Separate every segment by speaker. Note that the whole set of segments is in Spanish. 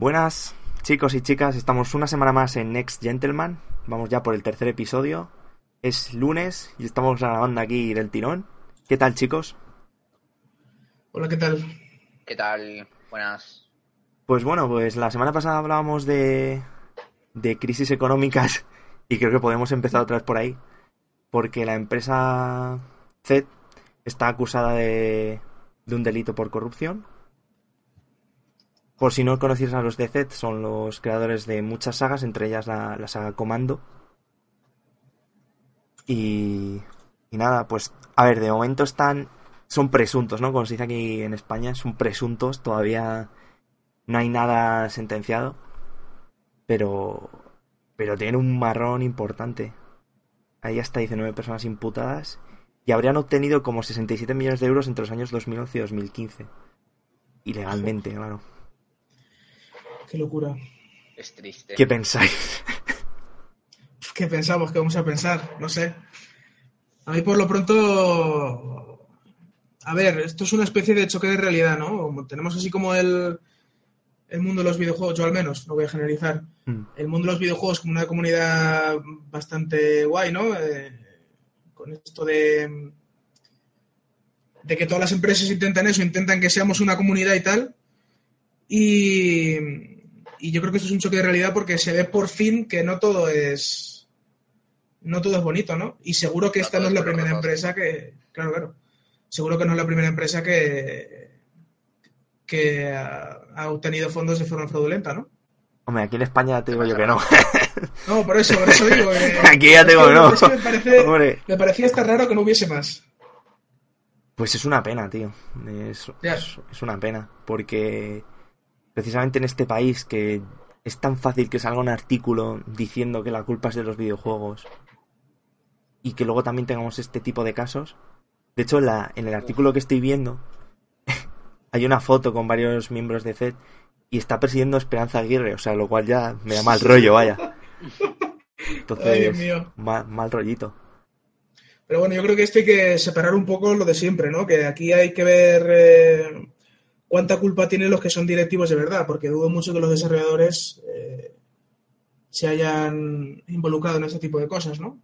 Speaker 1: Buenas chicos y chicas, estamos una semana más en Next Gentleman, vamos ya por el tercer episodio, es lunes y estamos grabando aquí del tirón. ¿Qué tal chicos?
Speaker 2: Hola, ¿qué tal?
Speaker 3: ¿Qué tal? Buenas.
Speaker 1: Pues bueno, pues la semana pasada hablábamos de, de crisis económicas y creo que podemos empezar otra vez por ahí, porque la empresa Z está acusada de, de un delito por corrupción. Por si no conocieras a los de Z, son los creadores de muchas sagas, entre ellas la, la saga Comando. Y, y nada, pues a ver, de momento están, son presuntos, ¿no? Como se dice aquí en España, son presuntos, todavía no hay nada sentenciado, pero, pero tienen un marrón importante. Hay hasta 19 personas imputadas y habrían obtenido como 67 millones de euros entre los años 2011 y 2015. Ilegalmente, claro.
Speaker 2: Qué locura.
Speaker 3: Es triste.
Speaker 1: ¿Qué pensáis?
Speaker 2: ¿Qué pensamos? ¿Qué vamos a pensar? No sé. A mí por lo pronto... A ver, esto es una especie de choque de realidad, ¿no? Como tenemos así como el, el mundo de los videojuegos, yo al menos, no voy a generalizar,
Speaker 1: Mm.
Speaker 2: el mundo de los videojuegos como una comunidad bastante guay, ¿no? Eh, con esto de, de que todas las empresas intentan eso, intentan que seamos una comunidad y tal. Y, y yo creo que esto es un choque de realidad porque se ve por fin que no todo es no todo es bonito, ¿no? Y seguro que esta no es la primera empresa que, claro, claro, seguro que no es la primera empresa que que ha, ha obtenido fondos de forma fraudulenta, ¿no?
Speaker 1: Hombre, aquí en España te digo yo que no.
Speaker 2: No, por eso, por eso digo. que-
Speaker 1: Aquí ya tengo no.
Speaker 2: es que me, parece,
Speaker 1: Hombre,
Speaker 2: me parecía hasta raro que no hubiese más.
Speaker 1: pues es una pena, tío. Es, es una pena. Porque precisamente en este país que es tan fácil que salga un artículo diciendo que la culpa es de los videojuegos y que luego también tengamos este tipo de casos. De hecho, en, la, en el artículo que estoy viendo hay una foto con varios miembros de FED y está persiguiendo a Esperanza Aguirre, o sea, lo cual ya me da mal rollo, vaya. Entonces,
Speaker 2: Ay, Dios mío.
Speaker 1: mal, mal rollito.
Speaker 2: Pero bueno, yo creo que esto hay que separar un poco lo de siempre, ¿no? Que aquí hay que ver eh, cuánta culpa tienen los que son directivos de verdad, porque dudo mucho que los desarrolladores eh, se hayan involucrado en este tipo de cosas, ¿no?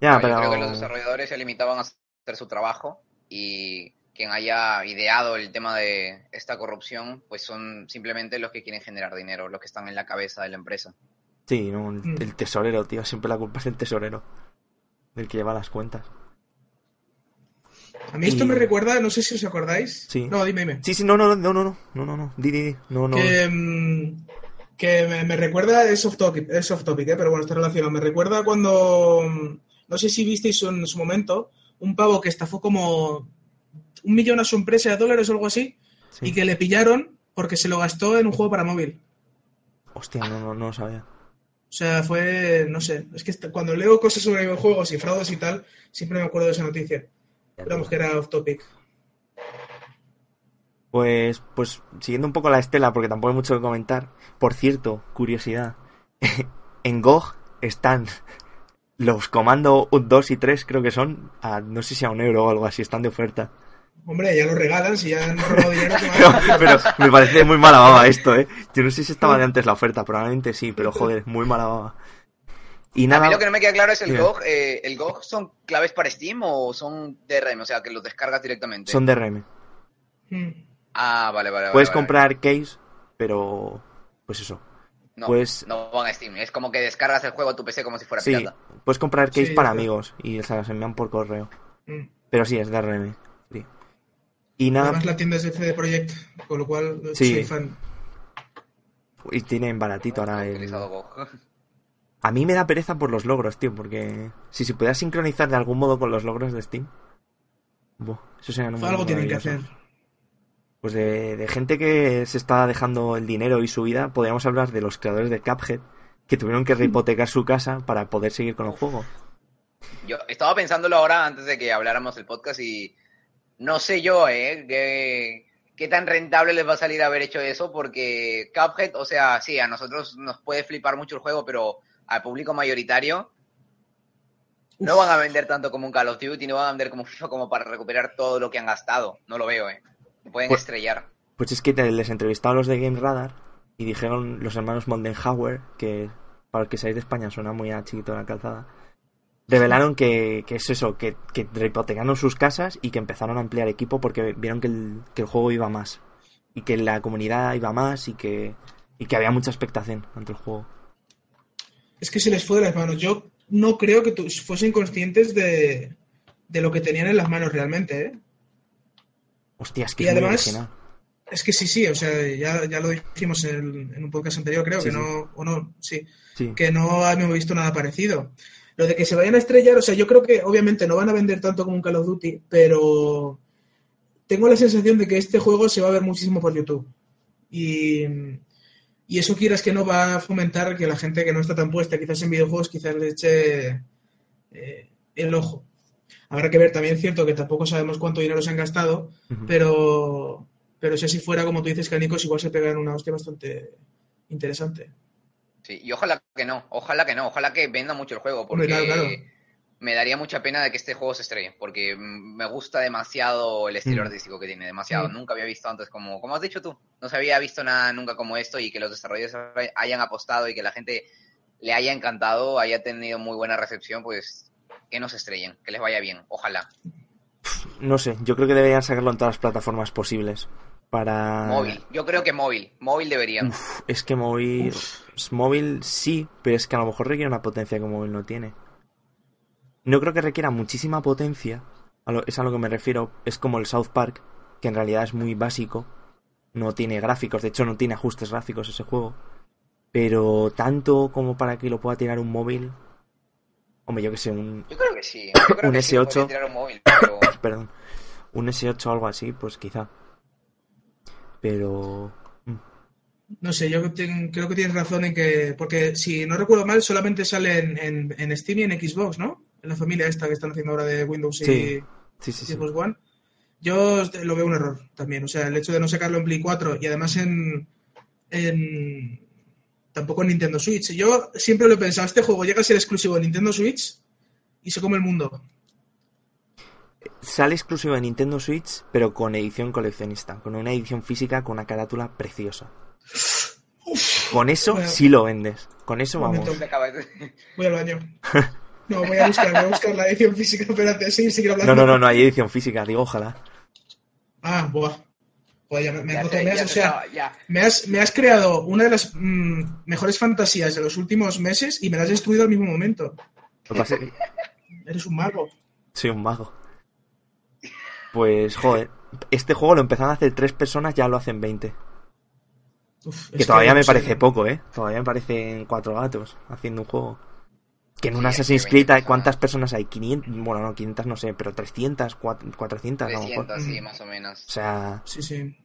Speaker 1: Ya, pero...
Speaker 3: Yo creo que los desarrolladores se limitaban a hacer su trabajo y quien haya ideado el tema de esta corrupción, pues son simplemente los que quieren generar dinero, los que están en la cabeza de la empresa.
Speaker 1: Sí, no, el,
Speaker 2: Mm.
Speaker 1: el tesorero, tío. Siempre la culpa es del tesorero. Del que lleva las cuentas.
Speaker 2: A mí esto
Speaker 1: Y-
Speaker 2: me recuerda, no sé si os acordáis.
Speaker 1: Sí.
Speaker 2: No, dime, dime.
Speaker 1: Sí, sí, no, no, no, no, no, no, no, no. Di, di. No, no.
Speaker 2: Que, mm, que me, me recuerda, es off topic, es off topic, ¿eh? pero bueno, está relacionado. Me recuerda cuando, mm, no sé si visteis en su momento, un pavo que estafó como un millón a su empresa de dólares o algo así,
Speaker 1: Sí.
Speaker 2: y que le pillaron porque se lo gastó en un juego para móvil.
Speaker 1: Hostia, no, no, no lo sabía.
Speaker 2: O sea, fue, no sé, es que cuando leo cosas sobre videojuegos y fraudes y tal, siempre me acuerdo de esa noticia. Esperamos que era off topic.
Speaker 1: Pues, pues, siguiendo un poco la estela, porque tampoco hay mucho que comentar. Por cierto, curiosidad. en GOG están los comandos 2 y 3, creo que son, a, no sé si a un euro o algo así, están de oferta.
Speaker 2: Hombre, ya lo regalan, si ya han robado dinero.
Speaker 1: pero me parece muy mala baba esto, ¿eh? Yo no sé si estaba de antes la oferta, probablemente sí, pero joder, muy mala baba. Y
Speaker 3: A
Speaker 1: nada,
Speaker 3: mí lo que no me queda claro es el
Speaker 1: Dime.
Speaker 3: GOG. eh, ¿El GOG son claves para Steam o son DRM? O sea, que los descargas directamente.
Speaker 1: son DRM.
Speaker 2: Mm.
Speaker 3: Ah, vale, vale. vale,
Speaker 1: Puedes
Speaker 3: vale.
Speaker 1: comprar case, pero pues eso.
Speaker 3: No,
Speaker 1: pues-
Speaker 3: no van a Steam. Es como que descargas el juego a tu PC como si fuera
Speaker 1: Sí,
Speaker 3: pirata.
Speaker 1: puedes comprar case
Speaker 2: Sí,
Speaker 1: para
Speaker 2: está.
Speaker 1: amigos y se las envían por correo.
Speaker 2: Mm.
Speaker 1: Pero sí, es DRM. sí. Y nada,
Speaker 2: Además la tienda es de CD Projekt, con lo cual
Speaker 1: Sí.
Speaker 2: soy fan.
Speaker 1: y tienen baratito ahora el...
Speaker 3: utilizado GOG.
Speaker 1: A mí me da pereza por los logros, tío, porque si se pudiera sincronizar de algún modo con los logros de Steam, buah, eso sería un
Speaker 2: Algo tienen que hacer.
Speaker 1: Pues de, de gente que se está dejando el dinero y su vida, podríamos hablar de los creadores de Cuphead, que tuvieron que rehipotecar su casa para poder seguir con el juego.
Speaker 3: Yo estaba pensándolo ahora antes de que habláramos del podcast y no sé yo, ¿eh? ¿Qué, qué tan rentable les va a salir haber hecho eso? Porque Cuphead, o sea, sí, a nosotros nos puede flipar mucho el juego, pero al público mayoritario no van a vender tanto como un Call of Duty, no van a vender como FIFA como para recuperar todo lo que han gastado. No lo veo, ¿eh? Pueden
Speaker 1: Pues-
Speaker 3: estrellar.
Speaker 1: Pues es que les entrevistaban los de Game Radar y dijeron los hermanos Moldenhauer, que para el que seáis de España suena muy a chiquito la calzada, revelaron que, que es eso, que, que rehipotecaron sus casas y que empezaron a ampliar equipo porque vieron que el, que el juego iba más y que la comunidad iba más y que, y que había mucha expectación ante el juego.
Speaker 2: Es que se les fue de las manos. Yo no creo que fuesen conscientes de, de lo que tenían en las manos realmente, ¿eh?
Speaker 1: Hostia, es que
Speaker 2: Y además-. Es que sí, sí, o sea, ya, ya lo dijimos en, en un podcast anterior, creo
Speaker 1: Sí,
Speaker 2: que
Speaker 1: sí.
Speaker 2: no, o no, sí,
Speaker 1: Sí.
Speaker 2: que no hemos visto nada parecido. Lo de que se vayan a estrellar, o sea, yo creo que obviamente no van a vender tanto como un Call of Duty, pero tengo la sensación de que este juego se va a ver muchísimo por YouTube. Y, y eso quieras que no va a fomentar que la gente que no está tan puesta quizás en videojuegos quizás le eche eh, el ojo. Habrá que ver también, cierto, que tampoco sabemos cuánto dinero se han gastado, pero, pero si así fuera, como tú dices, Canicos, igual se pegan una hostia bastante interesante.
Speaker 3: Sí, y ojalá que no, ojalá que no, ojalá que venda mucho el juego, porque
Speaker 2: Hombre, claro, claro.
Speaker 3: Me daría mucha pena de que este juego se estrelle, porque me gusta demasiado el estilo
Speaker 1: Mm.
Speaker 3: artístico que tiene, demasiado.
Speaker 2: Mm.
Speaker 3: Nunca había visto antes como, como has dicho tú, no se había visto nada nunca como esto y que los desarrolladores hayan apostado y que la gente le haya encantado, haya tenido muy buena recepción, pues que no se estrellen, que les vaya bien, ojalá.
Speaker 1: No sé, yo creo que deberían sacarlo en todas las plataformas posibles. Para.
Speaker 3: Móvil, yo creo que móvil, móvil deberían.
Speaker 1: Uf, es que móvil. Móvil sí, pero es que a lo mejor requiere una potencia que móvil no tiene. No creo que requiera muchísima potencia. a lo- es a lo que me refiero. Es como el South Park, que en realidad es muy básico. No tiene gráficos, de hecho no tiene ajustes gráficos ese juego. Pero tanto como para que lo pueda tirar un móvil. Hombre, yo que sé, un.
Speaker 3: Yo creo que sí, yo creo
Speaker 1: Un
Speaker 3: que sí,
Speaker 1: S8.
Speaker 3: podría tirar un móvil, pero
Speaker 1: Perdón. Un S8 o algo así, pues quizá. Pero. mm,
Speaker 2: No sé, yo ten- creo que tienes razón en que, porque si no recuerdo mal, solamente sale en, en- en Steam y en Xbox, ¿no? En la familia esta que están haciendo ahora de Windows y,
Speaker 1: Sí, Sí, sí, sí.
Speaker 2: Xbox One. Yo lo veo un error también. O sea, el hecho de no sacarlo en Play 4 y además en. en tampoco en Nintendo Switch. Yo siempre lo he pensado, este juego llega a ser exclusivo de Nintendo Switch y se come el mundo.
Speaker 1: Sale exclusivo de Nintendo Switch, pero con edición coleccionista, con una edición física con una carátula preciosa. Con eso
Speaker 2: Bueno.
Speaker 1: sí lo vendes. Con eso vamos.
Speaker 2: Voy al baño. No, voy a buscar, voy a buscar la edición física. Espérate, sí, seguir hablando.
Speaker 1: No, no, no, no hay edición física, digo ojalá.
Speaker 2: Ah, buah. Ya me, me
Speaker 3: Ya
Speaker 2: has me has-
Speaker 3: ya
Speaker 2: o
Speaker 3: se
Speaker 2: sea,
Speaker 3: acaba, ya.
Speaker 2: me has, me has creado una de las mm, mejores fantasías de los últimos meses y me la has destruido al mismo momento. Eres un mago.
Speaker 1: soy un mago. Pues, joder, este juego lo empezaron a hacer tres personas, ya lo hacen 20.
Speaker 2: Uf,
Speaker 1: Que todavía me parece poco, ¿eh? Todavía me parecen cuatro gatos haciendo un juego. Que en un Assassin's
Speaker 3: 20
Speaker 1: Creed, hay-. ¿cuántas personas hay? 500, bueno, no, 500 no sé, pero 300, 400, 400 a lo mejor.
Speaker 3: 300, sí, más o menos.
Speaker 1: O sea,
Speaker 2: Sí, sí.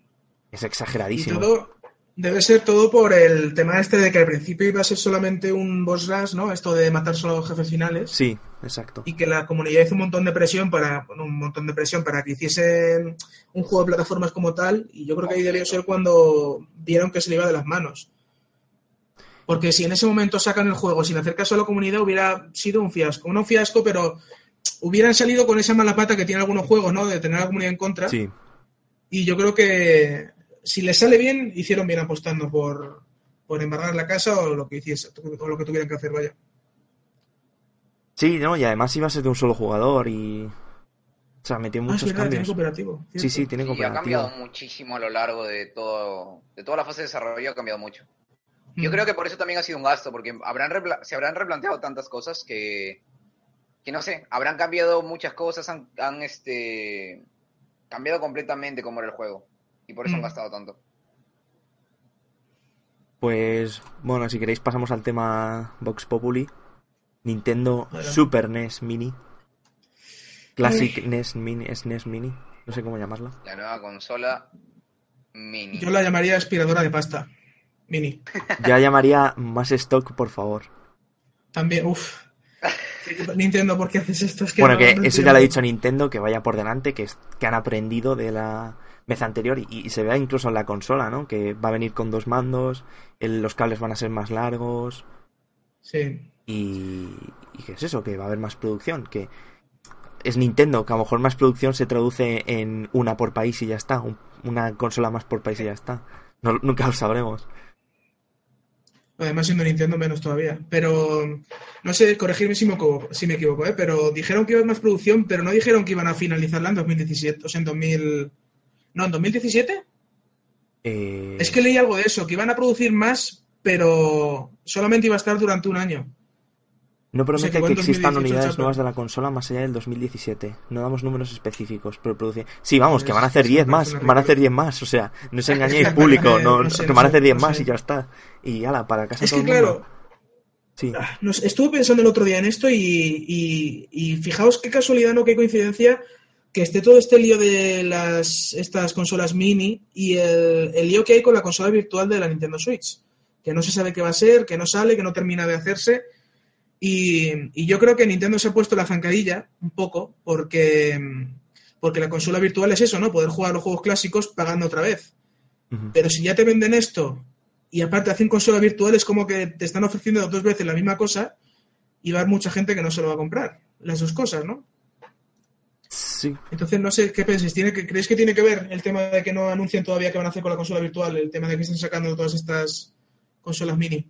Speaker 1: es
Speaker 2: Y
Speaker 1: exageradísimo.
Speaker 2: todo debe ser todo por el tema este de que al principio iba a ser solamente un boss rush, ¿no? Esto de matar solo a los jefes finales.
Speaker 1: Sí, exacto.
Speaker 2: y que la comunidad hizo un montón de presión para bueno, un montón de presión para que hiciesen un juego de plataformas como tal y yo creo que ahí debió ser cuando vieron que se le iba de las manos porque si en ese momento sacan el juego sin hacer caso a la comunidad hubiera sido un fiasco no un fiasco pero hubieran salido con esa mala pata que tienen algunos juegos no de tener a la comunidad en contra
Speaker 1: Sí,
Speaker 2: y yo creo que si les sale bien hicieron bien apostando por por embargar la casa o lo que hiciese o lo que tuvieran que hacer vaya
Speaker 1: sí, ¿no? Y además iba a ser de un solo jugador y... O sea, metió
Speaker 2: ah,
Speaker 1: muchos
Speaker 2: verdad, tiene
Speaker 1: cambios.
Speaker 2: cooperativo
Speaker 1: Sí,
Speaker 2: cierto.
Speaker 1: sí, tiene
Speaker 3: Sí, ha
Speaker 1: cooperativo.
Speaker 3: cambiado muchísimo a lo largo de todo, de toda la fase de desarrollo, ha cambiado mucho. Yo creo que por eso también ha sido un gasto, porque habrán repla- se habrán replanteado tantas cosas que, que no sé, habrán cambiado muchas cosas, han, han, este, cambiado completamente cómo era el juego. Y por eso han
Speaker 2: Mm.
Speaker 3: gastado tanto.
Speaker 1: Pues, bueno, si queréis pasamos al tema Vox Populi. Nintendo. Super NES Mini. Classic NES Mini, SNES Mini. No sé cómo llamarla.
Speaker 3: La nueva consola mini.
Speaker 2: Yo la llamaría aspiradora de pasta. Mini.
Speaker 1: Ya llamaría más stock, por favor.
Speaker 2: También, uff. Nintendo, ¿por qué haces esto? Es que
Speaker 1: bueno,
Speaker 2: no-
Speaker 1: que
Speaker 2: no
Speaker 1: eso ya lo ha dicho Nintendo, que vaya por delante, que, es, que han aprendido de la vez anterior y, y se vea incluso en la consola, ¿no? Que va a venir con dos mandos, el- los cables van a ser más largos
Speaker 2: Sí.
Speaker 1: y, y que es eso, que va a haber más producción, que es Nintendo, que a lo mejor más producción se traduce en una por país y ya está, un- una consola más por país y ya está. No- nunca lo sabremos.
Speaker 2: Además, siendo Nintendo menos todavía. Pero, no sé, corregirme si me equivoco, si me equivoco ¿eh? pero dijeron que iba a haber más producción, pero no dijeron que iban a finalizarla en 2017, o sea, en 2000... No, en 2017.
Speaker 1: Eh,
Speaker 2: Es que leí algo de eso, que iban a producir más, pero solamente iba a estar durante un año.
Speaker 1: No
Speaker 2: o sea,
Speaker 1: promete
Speaker 2: que
Speaker 1: existan
Speaker 2: 2018
Speaker 1: unidades
Speaker 2: chato.
Speaker 1: nuevas de la consola más allá del 2017. No damos números específicos, pero produce... Sí, vamos, que van a hacer
Speaker 2: es
Speaker 1: 10
Speaker 2: una
Speaker 1: más, van a hacer
Speaker 2: ridícula.
Speaker 1: 10 más, o sea, no os engañéis público, no,
Speaker 2: no sé,
Speaker 1: que van a hacer 10
Speaker 2: no
Speaker 1: más y ya está. Y ala, para casa
Speaker 2: Es
Speaker 1: todo
Speaker 2: que,
Speaker 1: el mundo.
Speaker 2: claro,
Speaker 1: Sí,
Speaker 2: Ah, estuve pensando el otro día en esto y, y- y fijaos qué casualidad, no qué coincidencia que esté todo este lío de las estas consolas mini y el, el lío que hay con la consola virtual de la Nintendo Switch, que no se sabe qué va a ser, que no sale, que no termina de hacerse. Y, y yo creo que Nintendo se ha puesto la zancadilla un poco porque, porque la consola virtual es eso, ¿no? Poder jugar los juegos clásicos pagando otra vez. Pero si ya te venden esto y aparte hacen consola virtual, es como que te están ofreciendo dos veces la misma cosa y va a haber mucha gente que no se lo va a comprar. Las dos cosas, ¿no?
Speaker 1: sí.
Speaker 2: Entonces, no sé qué pensáis. ¿Tiene que, ¿Creéis que tiene que ver el tema de que no anuncian todavía qué van a hacer con la consola virtual? El tema de que están sacando todas estas consolas mini.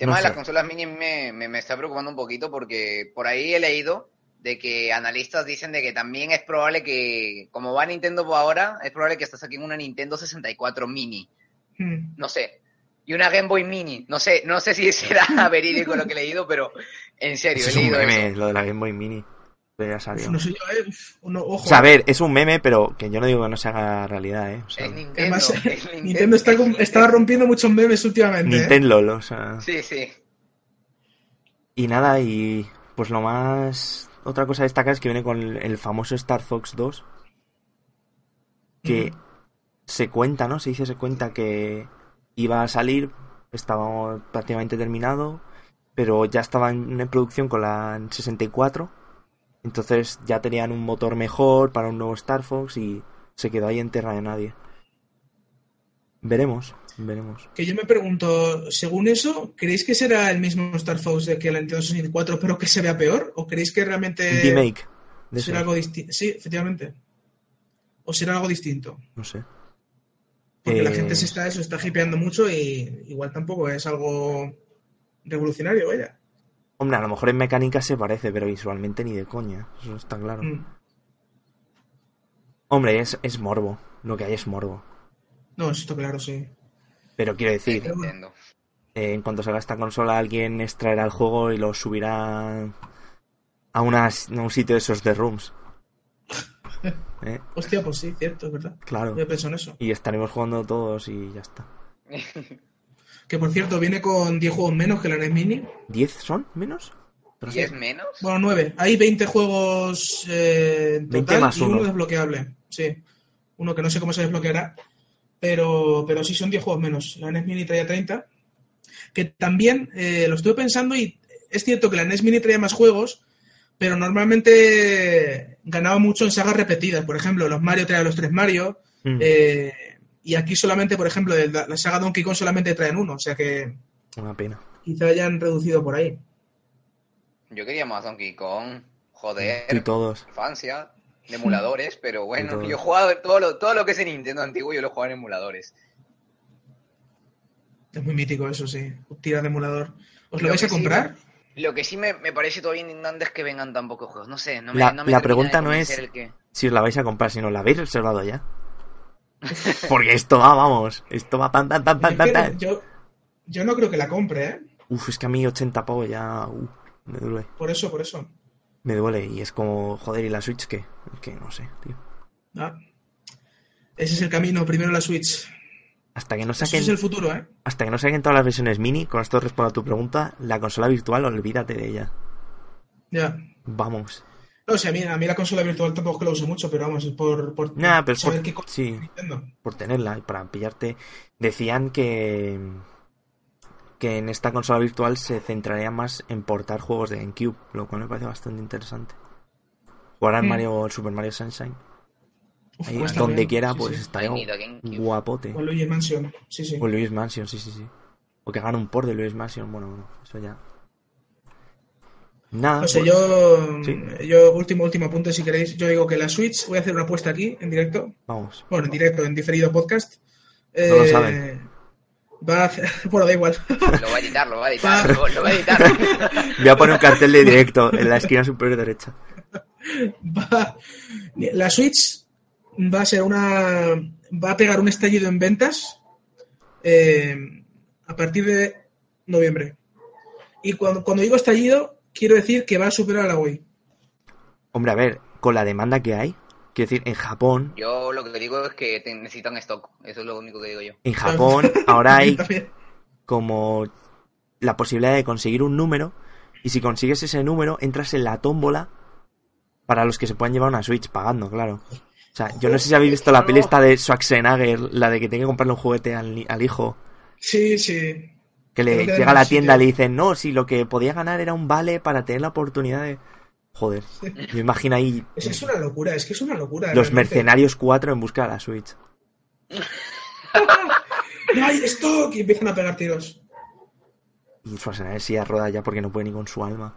Speaker 3: El tema
Speaker 1: No
Speaker 3: de las consolas mini me, me, me está preocupando un poquito porque por ahí he leído de que analistas dicen de que también es probable que, como va Nintendo por ahora, es probable que hasta saquen una Nintendo 64 mini.
Speaker 2: Hmm.
Speaker 3: No sé. Y una Game Boy mini. No sé, no sé si será verídico lo que he leído, pero en serio,
Speaker 1: Eso
Speaker 3: he
Speaker 1: es un
Speaker 3: leído
Speaker 1: meme,
Speaker 3: eso.
Speaker 1: lo de la Game Boy Mini. Ya salió.
Speaker 2: no sé yo, ¿eh? Uf, uno- ojo.
Speaker 1: O sea, a ver, es un meme, pero que yo no digo que no se haga realidad, ¿eh? O sea,
Speaker 3: Es Nintendo.
Speaker 2: Además,
Speaker 3: es Nintendo,
Speaker 2: Nintendo está, está rompiendo muchos memes últimamente. ¿eh?
Speaker 1: Nintendo, o sea...
Speaker 3: Sí, sí.
Speaker 1: Y nada, y pues lo más... Otra cosa a destacar es que viene con el, famoso Star Fox 2, que se cuenta, ¿no? Se dice, se cuenta que iba a salir, estaba prácticamente terminado, pero ya estaba en, en producción con la 64, entonces ya tenían un motor mejor para un nuevo Star Fox y se quedó ahí en tierra de nadie. Veremos, veremos.
Speaker 2: Que yo me pregunto, según eso, ¿creéis que será el mismo Star Fox de que la Nintendo 64, pero que se vea peor? ¿O creéis que realmente
Speaker 1: remake de
Speaker 2: será algo distinto? Sí, efectivamente. ¿O será algo distinto?
Speaker 1: no sé.
Speaker 2: Porque la
Speaker 1: Eh,
Speaker 2: gente se está, eso, está hipeando mucho y igual tampoco es algo revolucionario, vaya.
Speaker 1: Hombre, a lo mejor en mecánica se parece, pero visualmente ni de coña. Eso está claro.
Speaker 2: Mm.
Speaker 1: Hombre, es, es morbo. Lo que hay es morbo.
Speaker 2: No, eso está claro, sí.
Speaker 1: Pero quiero decir,
Speaker 2: Pero-
Speaker 1: eh, en cuanto salga esta consola, alguien extraerá el juego y lo subirá a, unas, a un sitio de esos de rooms. ¿Eh?
Speaker 2: Hostia, pues sí, cierto, es verdad.
Speaker 1: Claro.
Speaker 2: Yo pienso en eso.
Speaker 1: Y estaremos jugando todos y ya está.
Speaker 2: Que por cierto, viene con 10 juegos menos que la NES Mini.
Speaker 1: ¿10 son menos? Pero
Speaker 3: ¿Y
Speaker 1: sí.
Speaker 3: es menos?
Speaker 2: Bueno, 9. Hay 20 juegos eh, en
Speaker 1: 20
Speaker 2: total
Speaker 1: más
Speaker 2: y uno
Speaker 1: uno.
Speaker 2: desbloqueable. Sí. Uno que no sé cómo se desbloqueará. Pero, pero sí son 10 juegos menos. La NES Mini traía 30. Que también eh, lo estuve pensando y es cierto que la NES Mini traía más juegos, pero normalmente ganaba mucho en sagas repetidas. Por ejemplo, los Mario traían los tres Mario.
Speaker 1: Mm,
Speaker 2: eh, y aquí solamente, por ejemplo, de la, saga Donkey Kong solamente traen uno. O sea que
Speaker 1: Una pena.
Speaker 2: quizá hayan reducido por ahí.
Speaker 3: Yo quería más Donkey Kong. Joder.
Speaker 1: Y todos.
Speaker 3: infancia, de emuladores, pero bueno, yo he jugado todo lo, todo lo que es en Nintendo antiguo, yo lo he jugado en emuladores.
Speaker 2: Es muy mítico eso, sí. Tirar de emulador. ¿Os lo,
Speaker 3: Lo
Speaker 2: vais a
Speaker 3: sí,
Speaker 2: comprar?
Speaker 3: Lo que sí me, me parece todavía indignante es que vengan tan pocos juegos. No sé, no me,
Speaker 1: La-
Speaker 3: no me
Speaker 1: la pregunta no es-
Speaker 3: que-
Speaker 1: Si os la vais a comprar, si no la habéis reservado ya. Porque esto va, vamos. Esto va pan,
Speaker 2: Yo,
Speaker 1: pan,
Speaker 2: quiero-
Speaker 1: pan.
Speaker 2: yo, yo no creo que la compre, ¿eh?
Speaker 1: Uf, es que a mí 80 pavos ya. uh, me duele.
Speaker 2: Por eso, por eso.
Speaker 1: Me duele. Y es como, joder, ¿y la Switch qué? Es que no sé, tío.
Speaker 2: Ah. Ese es el camino. Primero la Switch.
Speaker 1: Hasta que no saquen.
Speaker 2: es el futuro, ¿eh?
Speaker 1: Hasta que no saquen todas las versiones mini, con esto respondo a tu pregunta, la consola virtual, olvídate de ella.
Speaker 2: Ya.
Speaker 1: Vamos.
Speaker 2: No sé, a mí, a mí la consola virtual tampoco es que la uso mucho, pero vamos, es por, por
Speaker 1: Nah, pero es
Speaker 2: saber
Speaker 1: por-
Speaker 2: qué cosa
Speaker 1: sí.
Speaker 2: tiene Nintendo.
Speaker 1: por tenerla y para pillarte. Decían que que en esta consola virtual se centraría más en portar juegos de GameCube, lo cual me parece bastante interesante. Jugar al
Speaker 2: Mm.
Speaker 1: Mario Super Mario Sunshine,
Speaker 2: Uf,
Speaker 1: ahí
Speaker 2: cuesta
Speaker 1: donde
Speaker 2: bien.
Speaker 1: quiera,
Speaker 2: Sí,
Speaker 1: pues
Speaker 2: sí.
Speaker 1: estaría guapote.
Speaker 2: O Luigi Mansion. Sí, sí.
Speaker 1: O Luis Mansion, sí, sí, sí. O que hagan un port de Luis Mansion, bueno, bueno, eso ya. Nada.
Speaker 2: No sé,
Speaker 1: pues-
Speaker 2: yo,
Speaker 1: Sí.
Speaker 2: yo, último, último apunte si queréis. Yo digo que la Switch, voy a hacer una apuesta aquí, en directo.
Speaker 1: Vamos.
Speaker 2: Bueno, en directo, en diferido podcast.
Speaker 1: No lo
Speaker 2: Eh,
Speaker 1: saben.
Speaker 2: Va a hacer... Bueno, da igual.
Speaker 3: Lo va a editar, lo va a editar, lo, lo va a editar.
Speaker 1: Voy a poner un cartel de directo en la esquina superior derecha.
Speaker 2: Va- La Switch va a ser una. Va a pegar un estallido en ventas eh, a partir de noviembre. Y cuando, cuando digo estallido, quiero decir que va a superar a la Wii.
Speaker 1: Hombre, a ver, con la demanda que hay, quiero decir, en Japón,
Speaker 3: Yo lo que digo es que necesitan stock. Eso es lo único que digo yo.
Speaker 1: en Japón ahora hay como la posibilidad de conseguir un número y si consigues ese número entras en la tómbola para los que se puedan llevar una Switch pagando, claro. O sea, yo no sé si habéis visto la peli esta de Schwarzenegger, la de que tiene que comprarle un juguete al hijo,
Speaker 2: Sí, sí.
Speaker 1: Que le
Speaker 2: que
Speaker 1: llega a la
Speaker 2: sí
Speaker 1: tienda y le dicen, no, si lo que podía ganar era un vale para tener la oportunidad de... Joder, me imagino ahí
Speaker 2: Es, es una locura, es que es una locura.
Speaker 1: los
Speaker 2: realmente.
Speaker 1: mercenarios 4 en busca de la Switch.
Speaker 2: ¡No hay stock! Y empiezan a pegar tiros.
Speaker 1: Y Schwarzenegger sí a rueda ya porque no puede ni con su alma.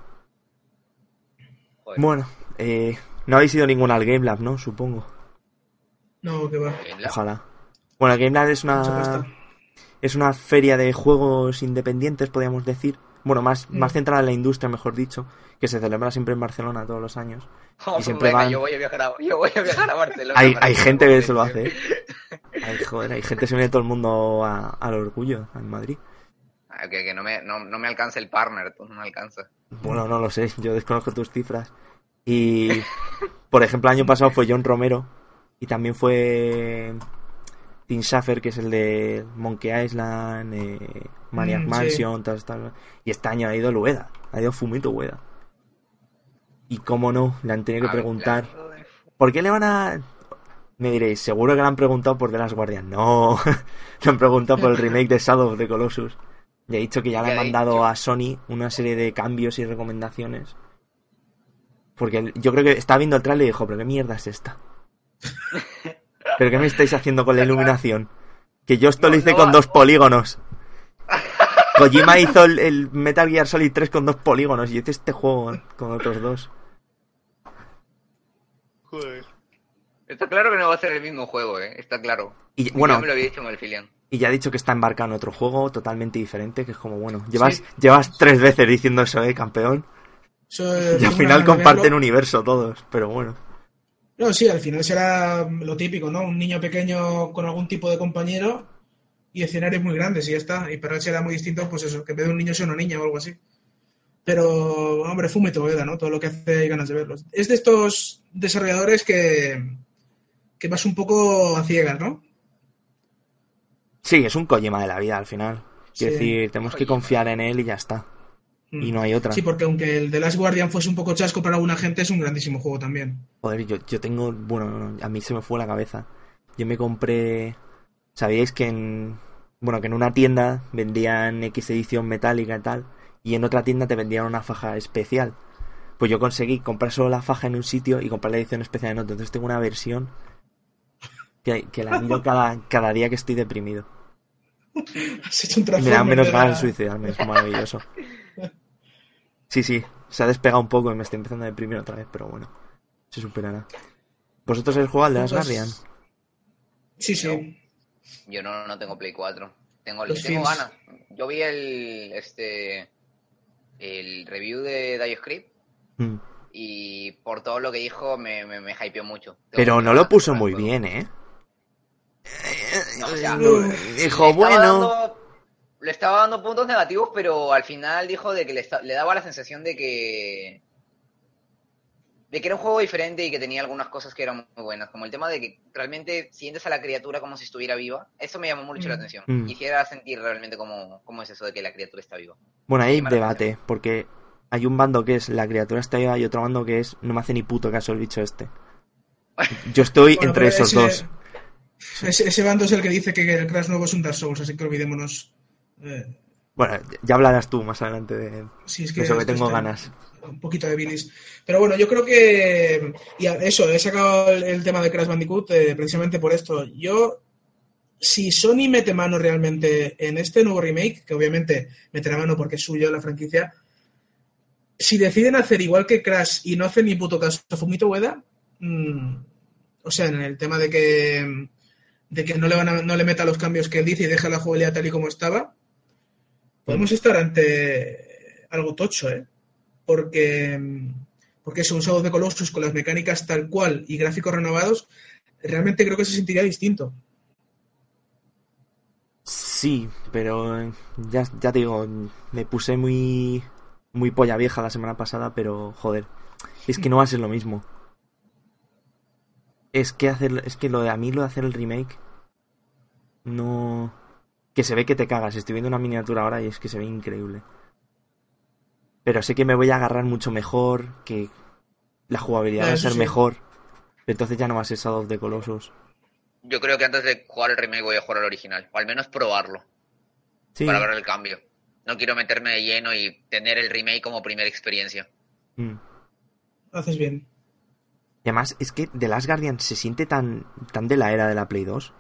Speaker 3: Joder.
Speaker 1: Bueno, eh, no habéis ido ninguna al Game Lab, ¿no? Supongo.
Speaker 2: No, que va.
Speaker 1: Ojalá. Bueno, el Game Lab es una. Es una feria de juegos independientes, podríamos decir. Bueno, más,
Speaker 2: Mm.
Speaker 1: más centrada en la industria, mejor dicho, que se celebra siempre en Barcelona todos los años.
Speaker 3: Oh,
Speaker 1: Y siempre
Speaker 3: venga,
Speaker 1: van-
Speaker 3: yo voy a viajar a, yo voy a, viajar a Barcelona.
Speaker 1: Hay, hay gente que se lo hace. Hay, joder, hay gente que se viene todo el mundo a- al orgullo, en Madrid.
Speaker 3: Ah, Que, que no, me, no, no me alcanza el partner, tú, no me alcanza.
Speaker 1: Bueno, no lo sé, yo desconozco tus cifras. Y, por ejemplo, el año pasado fue John Romero y también fue Tim Schafer, que es el de Monkey Island, eh, Maniac
Speaker 2: Mm, sí.
Speaker 1: Mansion, tal, tal. Y este año ha ido Lueda, ha ido Fumito Ueda. Y cómo no, le han tenido que preguntar. ¿por qué le van a...? Me diréis, seguro que le han preguntado por The Last Guardian. No, le han preguntado por el remake de Shadow of the Colossus. Le he dicho que ya le
Speaker 3: ¿Qué
Speaker 1: han
Speaker 3: ha
Speaker 1: mandado a Sony una serie de cambios y recomendaciones. Porque yo creo que estaba viendo el trailer y dijo, pero qué mierda es esta. ¿Pero qué me estáis haciendo con la iluminación? Que yo esto lo hice
Speaker 3: no
Speaker 1: con
Speaker 3: va-
Speaker 1: dos polígonos. Kojima hizo el, el Metal Gear Solid 3 con dos polígonos y hice este juego con otros dos.
Speaker 3: Joder. Está claro que no va a ser el mismo juego, eh. Está claro.
Speaker 1: Y
Speaker 3: Ya
Speaker 1: bueno,
Speaker 3: me lo había dicho en el filial.
Speaker 1: Y ya ha dicho que está embarcado en otro juego totalmente diferente, que es como, bueno, llevas,
Speaker 2: Sí.
Speaker 1: llevas tres veces diciendo eso, eh, campeón.
Speaker 2: Eso,
Speaker 1: Y al final comparten universo todos, pero bueno.
Speaker 2: No, sí, al final será lo típico, ¿no? Un niño pequeño con algún tipo de compañero y escenarios muy grandes y ya está. Y para él será muy distinto, pues eso, que en vez de un niño sea una niña o algo así. Pero, hombre, fume todo, ¿no? Todo lo que hace hay ganas de verlos. Es de estos desarrolladores que, que vas un poco a ciegas, ¿no?
Speaker 1: Sí, es un Kojima de la vida al final. Quiero
Speaker 2: Sí.
Speaker 1: decir, tenemos que confiar en él y ya está. Y no hay otra.
Speaker 2: Sí, porque aunque el The Last Guardian fuese un poco chasco para alguna gente, es un grandísimo juego también.
Speaker 1: Joder, yo, yo tengo, bueno, a mí se me fue la cabeza. Yo me compré, ¿sabíais que en, bueno, que en una tienda vendían X edición metálica y tal, y en otra tienda te vendían una faja especial? Pues yo conseguí comprar solo la faja en un sitio y comprar la edición especial en otro. Entonces tengo una versión que, que la miro cada, cada día que estoy deprimido.
Speaker 2: Has hecho un
Speaker 1: me
Speaker 2: transformer
Speaker 1: menos ganas de suicidarme, es maravilloso. Sí, sí, se ha despegado un poco y me estoy empezando a deprimir otra vez, pero bueno, se superará. ¿Vosotros habéis jugado al de las
Speaker 2: Pues-
Speaker 1: Guardian?
Speaker 2: Sí, sí.
Speaker 3: Yo no, no tengo Play 4. Tengo, ganas. Yo vi el este el review de Dioscript
Speaker 1: Mm.
Speaker 3: y por todo lo que dijo me, me, me hypeó mucho. Tengo
Speaker 1: Pero no lo puso muy bien, ¿eh?
Speaker 3: No, o sea,
Speaker 1: dijo, bueno,
Speaker 3: dando- le estaba dando puntos negativos, pero al final dijo de que le, daba la sensación de que de que era un juego diferente y que tenía algunas cosas que eran muy buenas, como el tema de que realmente sientes a la criatura como si estuviera viva. Eso me llamó mucho la
Speaker 2: Mm.
Speaker 3: atención.
Speaker 1: Mm.
Speaker 3: Quisiera sentir realmente cómo, cómo es eso de que la criatura está viva.
Speaker 1: bueno, ahí debate, porque hay un bando que es la criatura está viva y otro bando que es no me hace ni puto caso el bicho este. Yo estoy
Speaker 2: Bueno,
Speaker 1: entre esos
Speaker 2: ese-
Speaker 1: dos.
Speaker 2: Ese, ese bando es el que dice que el Crash nuevo es un Dark Souls, así que olvidémonos. Eh,
Speaker 1: Bueno, ya hablarás tú más adelante de,
Speaker 2: sí, es que
Speaker 1: de eso que tengo ganas.
Speaker 2: Un poquito de bilis. Pero bueno, yo creo que. Y eso, he sacado el, el tema de Crash Bandicoot eh, precisamente por esto. Yo. Si Sony mete mano realmente en este nuevo remake, que obviamente meterá mano porque es suyo la franquicia, si deciden hacer igual que Crash y no hacen ni puto caso a Fumito Ueda, mm, o sea, en el tema de que de que no le, van a- no le meta los cambios que él dice y deja la jugabilidad tal y como estaba, podemos estar ante algo tocho, ¿eh? Porque, porque según Shadow the Colossus, con las mecánicas tal cual y gráficos renovados, realmente creo que se sentiría distinto.
Speaker 1: Sí, pero eh, ya, ya te digo, me puse muy, muy polla vieja la semana pasada, pero joder, es que no va a ser lo mismo. Es que hacer, es que lo de a mí lo de hacer el remake no que se ve que te cagas. Estoy viendo una miniatura ahora y es que se ve increíble. Pero sé que me voy a agarrar mucho mejor, que la jugabilidad
Speaker 2: Ya,
Speaker 1: va a ser
Speaker 2: sí.
Speaker 1: mejor. Entonces ya no va a ser Shadow of the Colossus.
Speaker 3: Yo creo que antes de jugar el remake voy a jugar el original, o al menos probarlo,
Speaker 1: Sí.
Speaker 3: para ver el cambio. No quiero meterme de lleno y tener el remake como primera experiencia.
Speaker 1: Mm.
Speaker 2: Haces bien.
Speaker 1: Y además es que The Last Guardian se siente tan, tan de la era de la Play 2.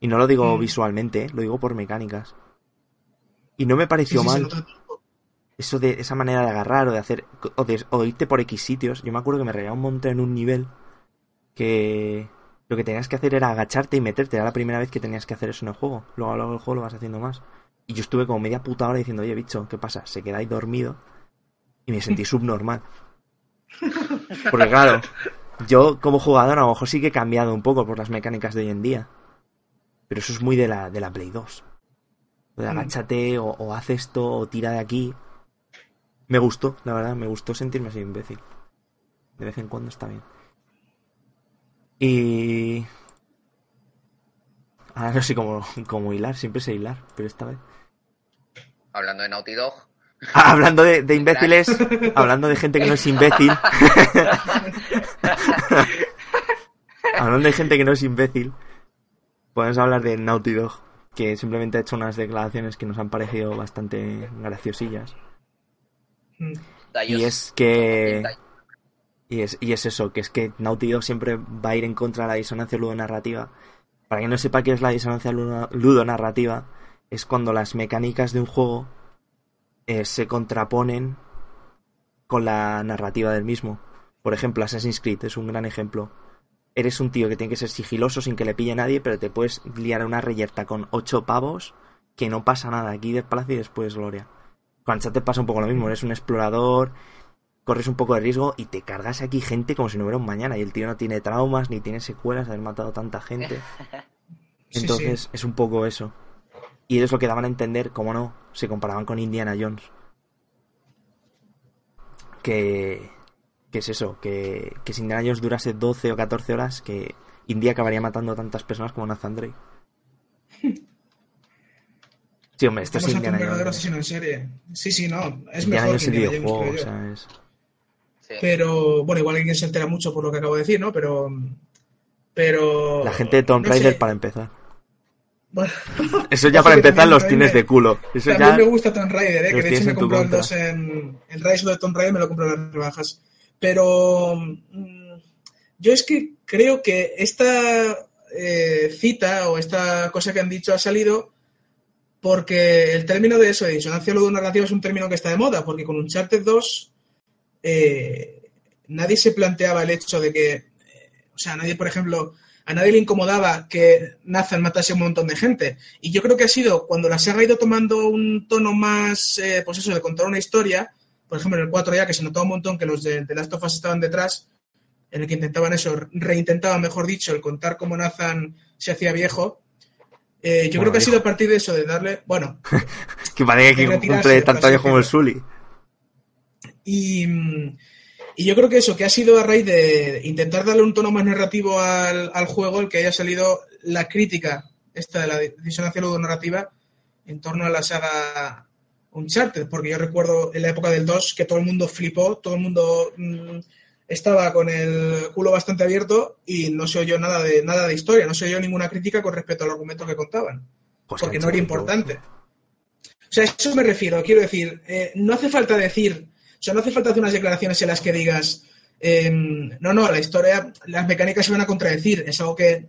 Speaker 1: Y no lo digo
Speaker 2: Mm.
Speaker 1: visualmente, lo digo por mecánicas. Y no me pareció
Speaker 2: sí,
Speaker 1: mal eso de esa manera de agarrar o de hacer o de o irte por X sitios. Yo me acuerdo que me reía un montón en un nivel que lo que tenías que hacer era agacharte y meterte. Era la primera vez que tenías que hacer eso en el juego. Luego a lo largo del juego lo vas haciendo más. Y yo estuve como media puta hora diciendo, oye, bicho, ¿qué pasa? Se queda ahí dormido. Y me sentí subnormal. Porque claro, yo como jugador a lo mejor sí que he cambiado un poco por las mecánicas de hoy en día. Pero eso es muy de la, de la Play 2. Lo de
Speaker 2: Mm.
Speaker 1: agáchate o, o haz esto o tira de aquí. Me gustó, la verdad, me gustó sentirme así imbécil. De vez en cuando está bien. Y... Ahora no sé cómo, cómo hilar, siempre sé hilar, pero esta vez...
Speaker 3: Hablando de Naughty Dog,
Speaker 1: Ah, hablando de, de imbéciles, hablando de gente que no es imbécil. hablando de gente que no es imbécil, podemos hablar de Naughty Dog, que simplemente ha hecho unas declaraciones que nos han parecido bastante graciosillas.
Speaker 2: Mm.
Speaker 1: Y es que... Y es, y es eso, que es que Naughty Dog siempre va a ir en contra de la disonancia ludonarrativa. Para quien no sepa qué es la disonancia ludo- ludonarrativa, es cuando las mecánicas de un juego eh, se contraponen con la narrativa del mismo. Por ejemplo, Assassin's Creed es un gran ejemplo. Eres un tío que tiene que ser sigiloso sin que le pille nadie, pero te puedes liar una reyerta con ocho pavos que no pasa nada. Aquí despacio y después gloria. Con Uncharted pasa un poco lo mismo. Eres un explorador, corres un poco de riesgo y te cargas aquí gente como si no hubiera un mañana. Y el tío no tiene traumas ni tiene secuelas de haber matado tanta gente. Entonces
Speaker 2: sí.
Speaker 1: es un poco eso. Y es lo que daban a entender, como no, se comparaban con Indiana Jones. Que, que es eso, que, que si Indiana Jones durase 12 o 14 horas, que India acabaría matando a tantas personas como Nathan Drake. Sí, hombre, esto es
Speaker 2: Estamos
Speaker 1: Indiana
Speaker 2: verdadero
Speaker 1: Jones.
Speaker 2: asesino en serie. Sí, sí, no. Es
Speaker 1: Indiana
Speaker 2: mejor
Speaker 1: Jones
Speaker 2: que Indiana
Speaker 1: videojuego,
Speaker 2: Jones,
Speaker 1: o
Speaker 2: creo yo.
Speaker 1: sea, es...
Speaker 3: sí.
Speaker 2: Pero, bueno, igual alguien se entera mucho por lo que acabo de decir, ¿no? Pero. Pero.
Speaker 1: La gente de Tomb
Speaker 2: no
Speaker 1: Raider
Speaker 2: sé.
Speaker 1: para empezar.
Speaker 2: Bueno,
Speaker 1: Eso ya para empezar los tienes de culo. Eso
Speaker 2: también
Speaker 1: ya...
Speaker 2: me gusta Tomb Raider, ¿eh? Que de hecho me compró el
Speaker 1: contra.
Speaker 2: 2 en. El Rise de Tomb Raider me lo compré en las rebajas. Pero. mm, Yo es que creo que esta eh, cita o esta cosa que han dicho ha salido porque el término de eso, de disonancia ludonarrativa, es un término que está de moda, porque con Uncharted 2 eh, nadie se planteaba el hecho de que, eh, o sea, nadie, por ejemplo, a nadie le incomodaba que Nathan matase a un montón de gente. Y yo creo que ha sido cuando la saga ha ido tomando un tono más, eh, pues eso, de contar una historia, por ejemplo, en el 4 ya, que se notaba un montón que los de, de Last of Us estaban detrás, en el que intentaban eso, reintentaban, mejor dicho, el contar cómo Nathan se hacía viejo. Eh, yo
Speaker 1: Bueno,
Speaker 2: creo que ha sido a partir de eso, de darle, bueno,
Speaker 1: Que parece que cumple tanto años como el. Sully.
Speaker 2: Y, y yo creo que eso, que ha sido a raíz de intentar darle un tono más narrativo al, al juego, el que haya salido la crítica, esta de la disonancia ludonarrativa, en torno a la saga Uncharted, porque yo recuerdo en la época del 2 que todo el mundo flipó, todo el mundo mm, estaba con el culo bastante abierto y no se oyó nada de, nada de historia, no se oyó ninguna crítica con respecto al argumento que contaban
Speaker 1: Pues
Speaker 2: porque
Speaker 1: que
Speaker 2: no era importante. O sea, a eso me refiero, quiero decir, eh, no hace falta decir, o sea, no hace falta hacer unas declaraciones en las que digas, eh, no, no, la historia, las mecánicas se van a contradecir, es algo que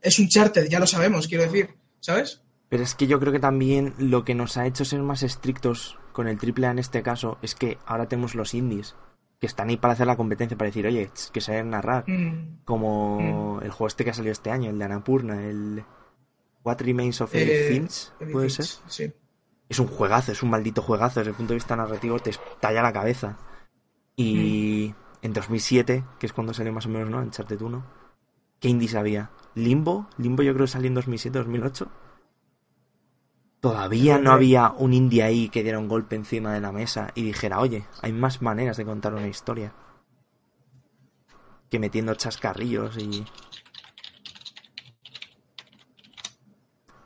Speaker 2: es un charter, ya lo sabemos, quiero decir, ¿sabes?
Speaker 1: Pero es que yo creo que también lo que nos ha hecho ser más estrictos con el triple A en este caso es que ahora tenemos los indies que están ahí para hacer la competencia, para decir, oye, que saben narrar.
Speaker 2: Mm,
Speaker 1: Como el juego este que ha salido este año, el de Anapurna, el What Remains of Edith
Speaker 2: Eh,
Speaker 1: Finch, puede
Speaker 2: Finch,
Speaker 1: ser.
Speaker 2: Sí.
Speaker 1: Es un juegazo, es un maldito juegazo. Desde el punto de vista narrativo te estalla la cabeza. Y
Speaker 2: Mm.
Speaker 1: en 2007, que es cuando salió más o menos, ¿no? Uncharted 1. ¿Qué indies había? ¿Limbo? Limbo yo creo que salió en 2007, 2008. Todavía no había un indie ahí que diera un golpe encima de la mesa y dijera, oye, hay más maneras de contar una historia. Que metiendo chascarrillos y...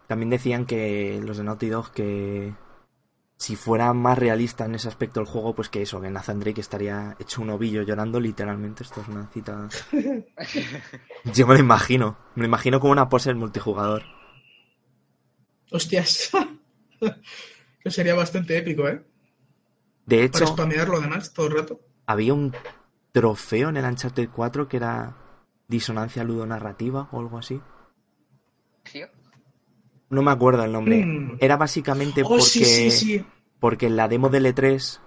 Speaker 1: También decían que los de Naughty Dog que si fuera más realista en ese aspecto el juego, pues que eso, que Nathan Drake estaría hecho un ovillo llorando literalmente. Esto es una cita... Yo me lo imagino. Me lo imagino como una pose del multijugador.
Speaker 2: Hostias. Eso sería bastante épico, ¿eh?
Speaker 1: De
Speaker 2: Para
Speaker 1: hecho,
Speaker 2: spamearlo además todo el rato.
Speaker 1: había un trofeo en el Uncharted 4 que era disonancia ludonarrativa o algo así.
Speaker 3: ¿Sí?
Speaker 1: No me acuerdo el nombre.
Speaker 2: Mm.
Speaker 1: Era básicamente
Speaker 2: Oh,
Speaker 1: porque,
Speaker 2: sí, sí, sí.
Speaker 1: porque en la demo del E3,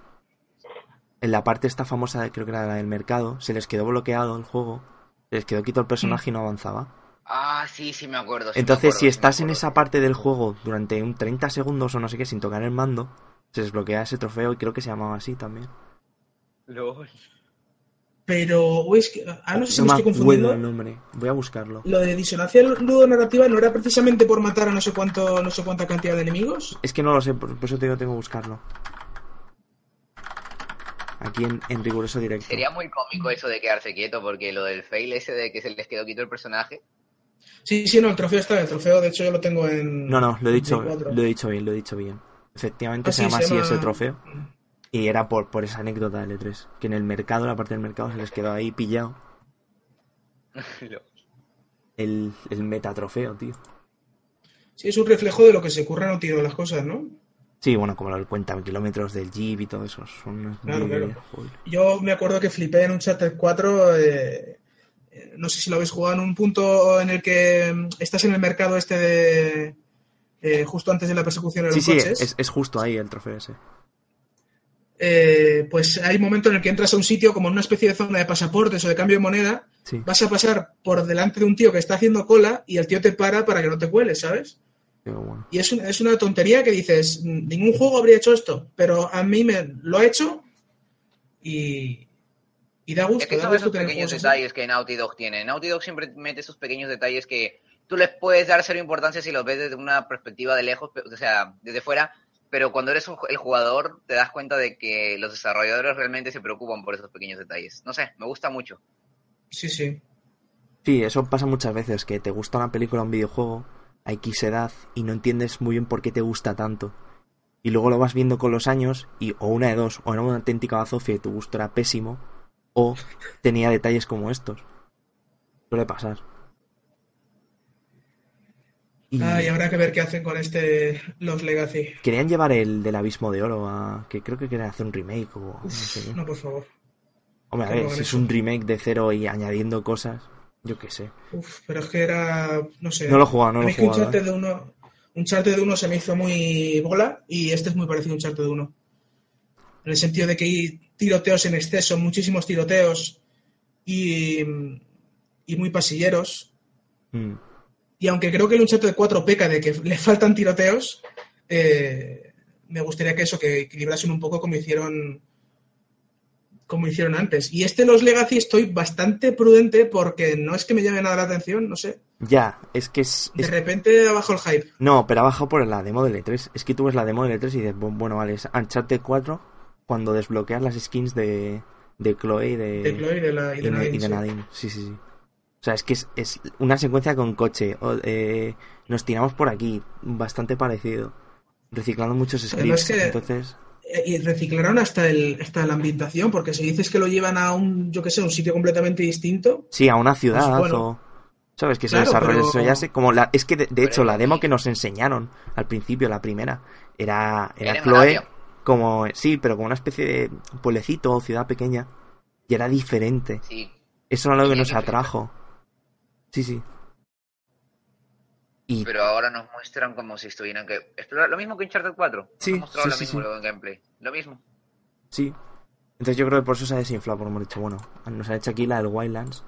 Speaker 1: en la parte esta famosa, de- creo que era la del mercado, se les quedó bloqueado el juego, se les quedó quito el personaje y no avanzaba.
Speaker 3: Ah, sí, sí me acuerdo. sí me
Speaker 1: Entonces,
Speaker 3: acuerdo,
Speaker 1: si
Speaker 3: sí
Speaker 1: estás en esa parte del juego durante un 30 segundos o no sé qué sin tocar el mando, se desbloquea ese trofeo y creo que se llamaba así también.
Speaker 3: LOL.
Speaker 2: Pero, o es que, ah, no sé si
Speaker 1: no
Speaker 2: me
Speaker 1: me
Speaker 2: estoy confundiendo.
Speaker 1: el nombre. Voy a buscarlo.
Speaker 2: Lo de disonancia ludonarrativa no era precisamente por matar a no sé cuánto, no sé cuánta cantidad de enemigos.
Speaker 1: Es que no lo sé, por, por eso te digo, tengo que buscarlo. Aquí en, en riguroso directo.
Speaker 3: Sería muy cómico eso de quedarse quieto, porque lo del fail ese de que se les quedó quieto el personaje.
Speaker 2: Sí, sí, no, el trofeo está, el trofeo de hecho yo lo tengo en...
Speaker 1: No, no, lo he dicho,
Speaker 2: Play 4.
Speaker 1: lo he dicho bien, lo he dicho bien. Efectivamente
Speaker 2: Ah,
Speaker 1: se
Speaker 2: sí,
Speaker 1: llama
Speaker 2: se
Speaker 1: así ese trofeo. Y era por, por esa anécdota del E3. Que en el mercado, la parte del mercado, se les quedó ahí pillado el, el metatrofeo, tío.
Speaker 2: Sí, es un reflejo de lo que se curran o tiro las cosas, ¿no?
Speaker 1: Sí, bueno, como lo cuenta kilómetros del Jeep y todo eso. Son
Speaker 2: Claro, claro. Yo me acuerdo que flipé en un Uncharted 4. eh, eh, no sé si lo habéis jugado en un punto en el que mm, estás en el mercado este de. eh, justo antes de la persecución de los
Speaker 1: Sí, sí,
Speaker 2: coches.
Speaker 1: es, es justo ahí el trofeo ese.
Speaker 2: eh, pues hay un momento en el que entras a un sitio como en una especie de zona de pasaportes o de cambio de moneda.
Speaker 1: Sí.
Speaker 2: Vas a pasar por delante de un tío que está haciendo cola y el tío te para para que no te cueles, ¿sabes?
Speaker 1: Bueno.
Speaker 2: Y es, un- es una tontería que dices, "Mm, ningún juego habría hecho esto, pero a mí me lo ha hecho y, y da gusto.
Speaker 3: Es que
Speaker 2: da
Speaker 3: son
Speaker 2: gusto
Speaker 3: esos
Speaker 2: tener
Speaker 3: pequeños
Speaker 2: así.
Speaker 3: detalles que Naughty Dog tiene. Naughty Dog siempre mete esos pequeños detalles que tú les puedes dar cero importancia si los ves desde una perspectiva de lejos, o sea, desde fuera, pero cuando eres un el jugador te das cuenta de que los desarrolladores realmente se preocupan por esos pequeños detalles. No sé, me gusta mucho.
Speaker 2: Sí, sí.
Speaker 1: Sí, eso pasa muchas veces, que te gusta una película o un videojuego a X edad y no entiendes muy bien por qué te gusta tanto. Y luego lo vas viendo con los años y o una de dos, o era una auténtica bazofia y tu gusto era pésimo, o tenía detalles como estos. Suele pasar. Y
Speaker 2: Ah, y habrá que ver qué hacen con este Los Legacy.
Speaker 1: querían llevar el del Abismo de Oro a... que creo que querían hacer un remake o no sé qué.
Speaker 2: No, por favor.
Speaker 1: Hombre, a ver, si es un remake de cero y añadiendo cosas, yo qué sé.
Speaker 2: Uf, pero es que era, no sé.
Speaker 1: No lo he jugado, no lo
Speaker 2: mí
Speaker 1: he
Speaker 2: que un. Uncharted
Speaker 1: ¿eh?
Speaker 2: de uno, Uncharted de uno se me hizo muy bola y este es muy parecido a Uncharted de uno. En el sentido de que hay tiroteos en exceso, muchísimos tiroteos y, y muy pasilleros.
Speaker 1: Mm.
Speaker 2: Y aunque creo que el Uncharted 4 peca de que le faltan tiroteos, eh, me gustaría que eso, que equilibrasen un poco como hicieron como hicieron antes. Y este Los Legacy estoy bastante prudente porque no es que me llame nada la atención, no sé.
Speaker 1: Ya, es que es,
Speaker 2: De repente abajo el hype.
Speaker 1: No, pero ha bajado por la demo del E3. Es que tú ves la demo del E3 y dices, bu- bueno, vale, es Uncharted 4 cuando desbloqueas las skins de, de Chloe y de,
Speaker 2: De Chloe y de, la, y de Nadine,
Speaker 1: y de
Speaker 2: sí.
Speaker 1: Nadine. Sí, sí, sí. O sea, es que es, es una secuencia con coche. o- eh, nos tiramos por aquí, bastante parecido. Reciclando muchos scripts.
Speaker 2: que-
Speaker 1: Entonces,
Speaker 2: Eh, Y reciclaron hasta, el, hasta la ambientación, porque si dices que lo llevan a un, yo qué sé, un sitio completamente distinto,
Speaker 1: sí, a una ciudad
Speaker 2: Pues bueno.
Speaker 1: o... ¿Sabes? Que se
Speaker 2: Claro,
Speaker 1: desarrolla
Speaker 2: pero-
Speaker 1: eso ya sé, como la, es que de, de
Speaker 3: Pero
Speaker 1: hecho la demo que nos enseñaron al principio, la primera, era, era Chloe. Como, sí, pero como una especie de pueblecito o ciudad pequeña y era diferente.
Speaker 3: Sí.
Speaker 1: Eso era lo que nos atrajo. Sí, sí. Y
Speaker 3: Pero ahora nos muestran como si estuvieran que explorar lo mismo que Uncharted 4. Nos
Speaker 1: Sí,
Speaker 3: mostrado
Speaker 1: sí,
Speaker 3: lo
Speaker 1: sí,
Speaker 3: mismo
Speaker 1: sí.
Speaker 3: luego en gameplay. Lo mismo.
Speaker 1: sí. Entonces yo creo que por eso se ha desinflado, porque hemos dicho, bueno, nos han hecho aquí la del Wildlands.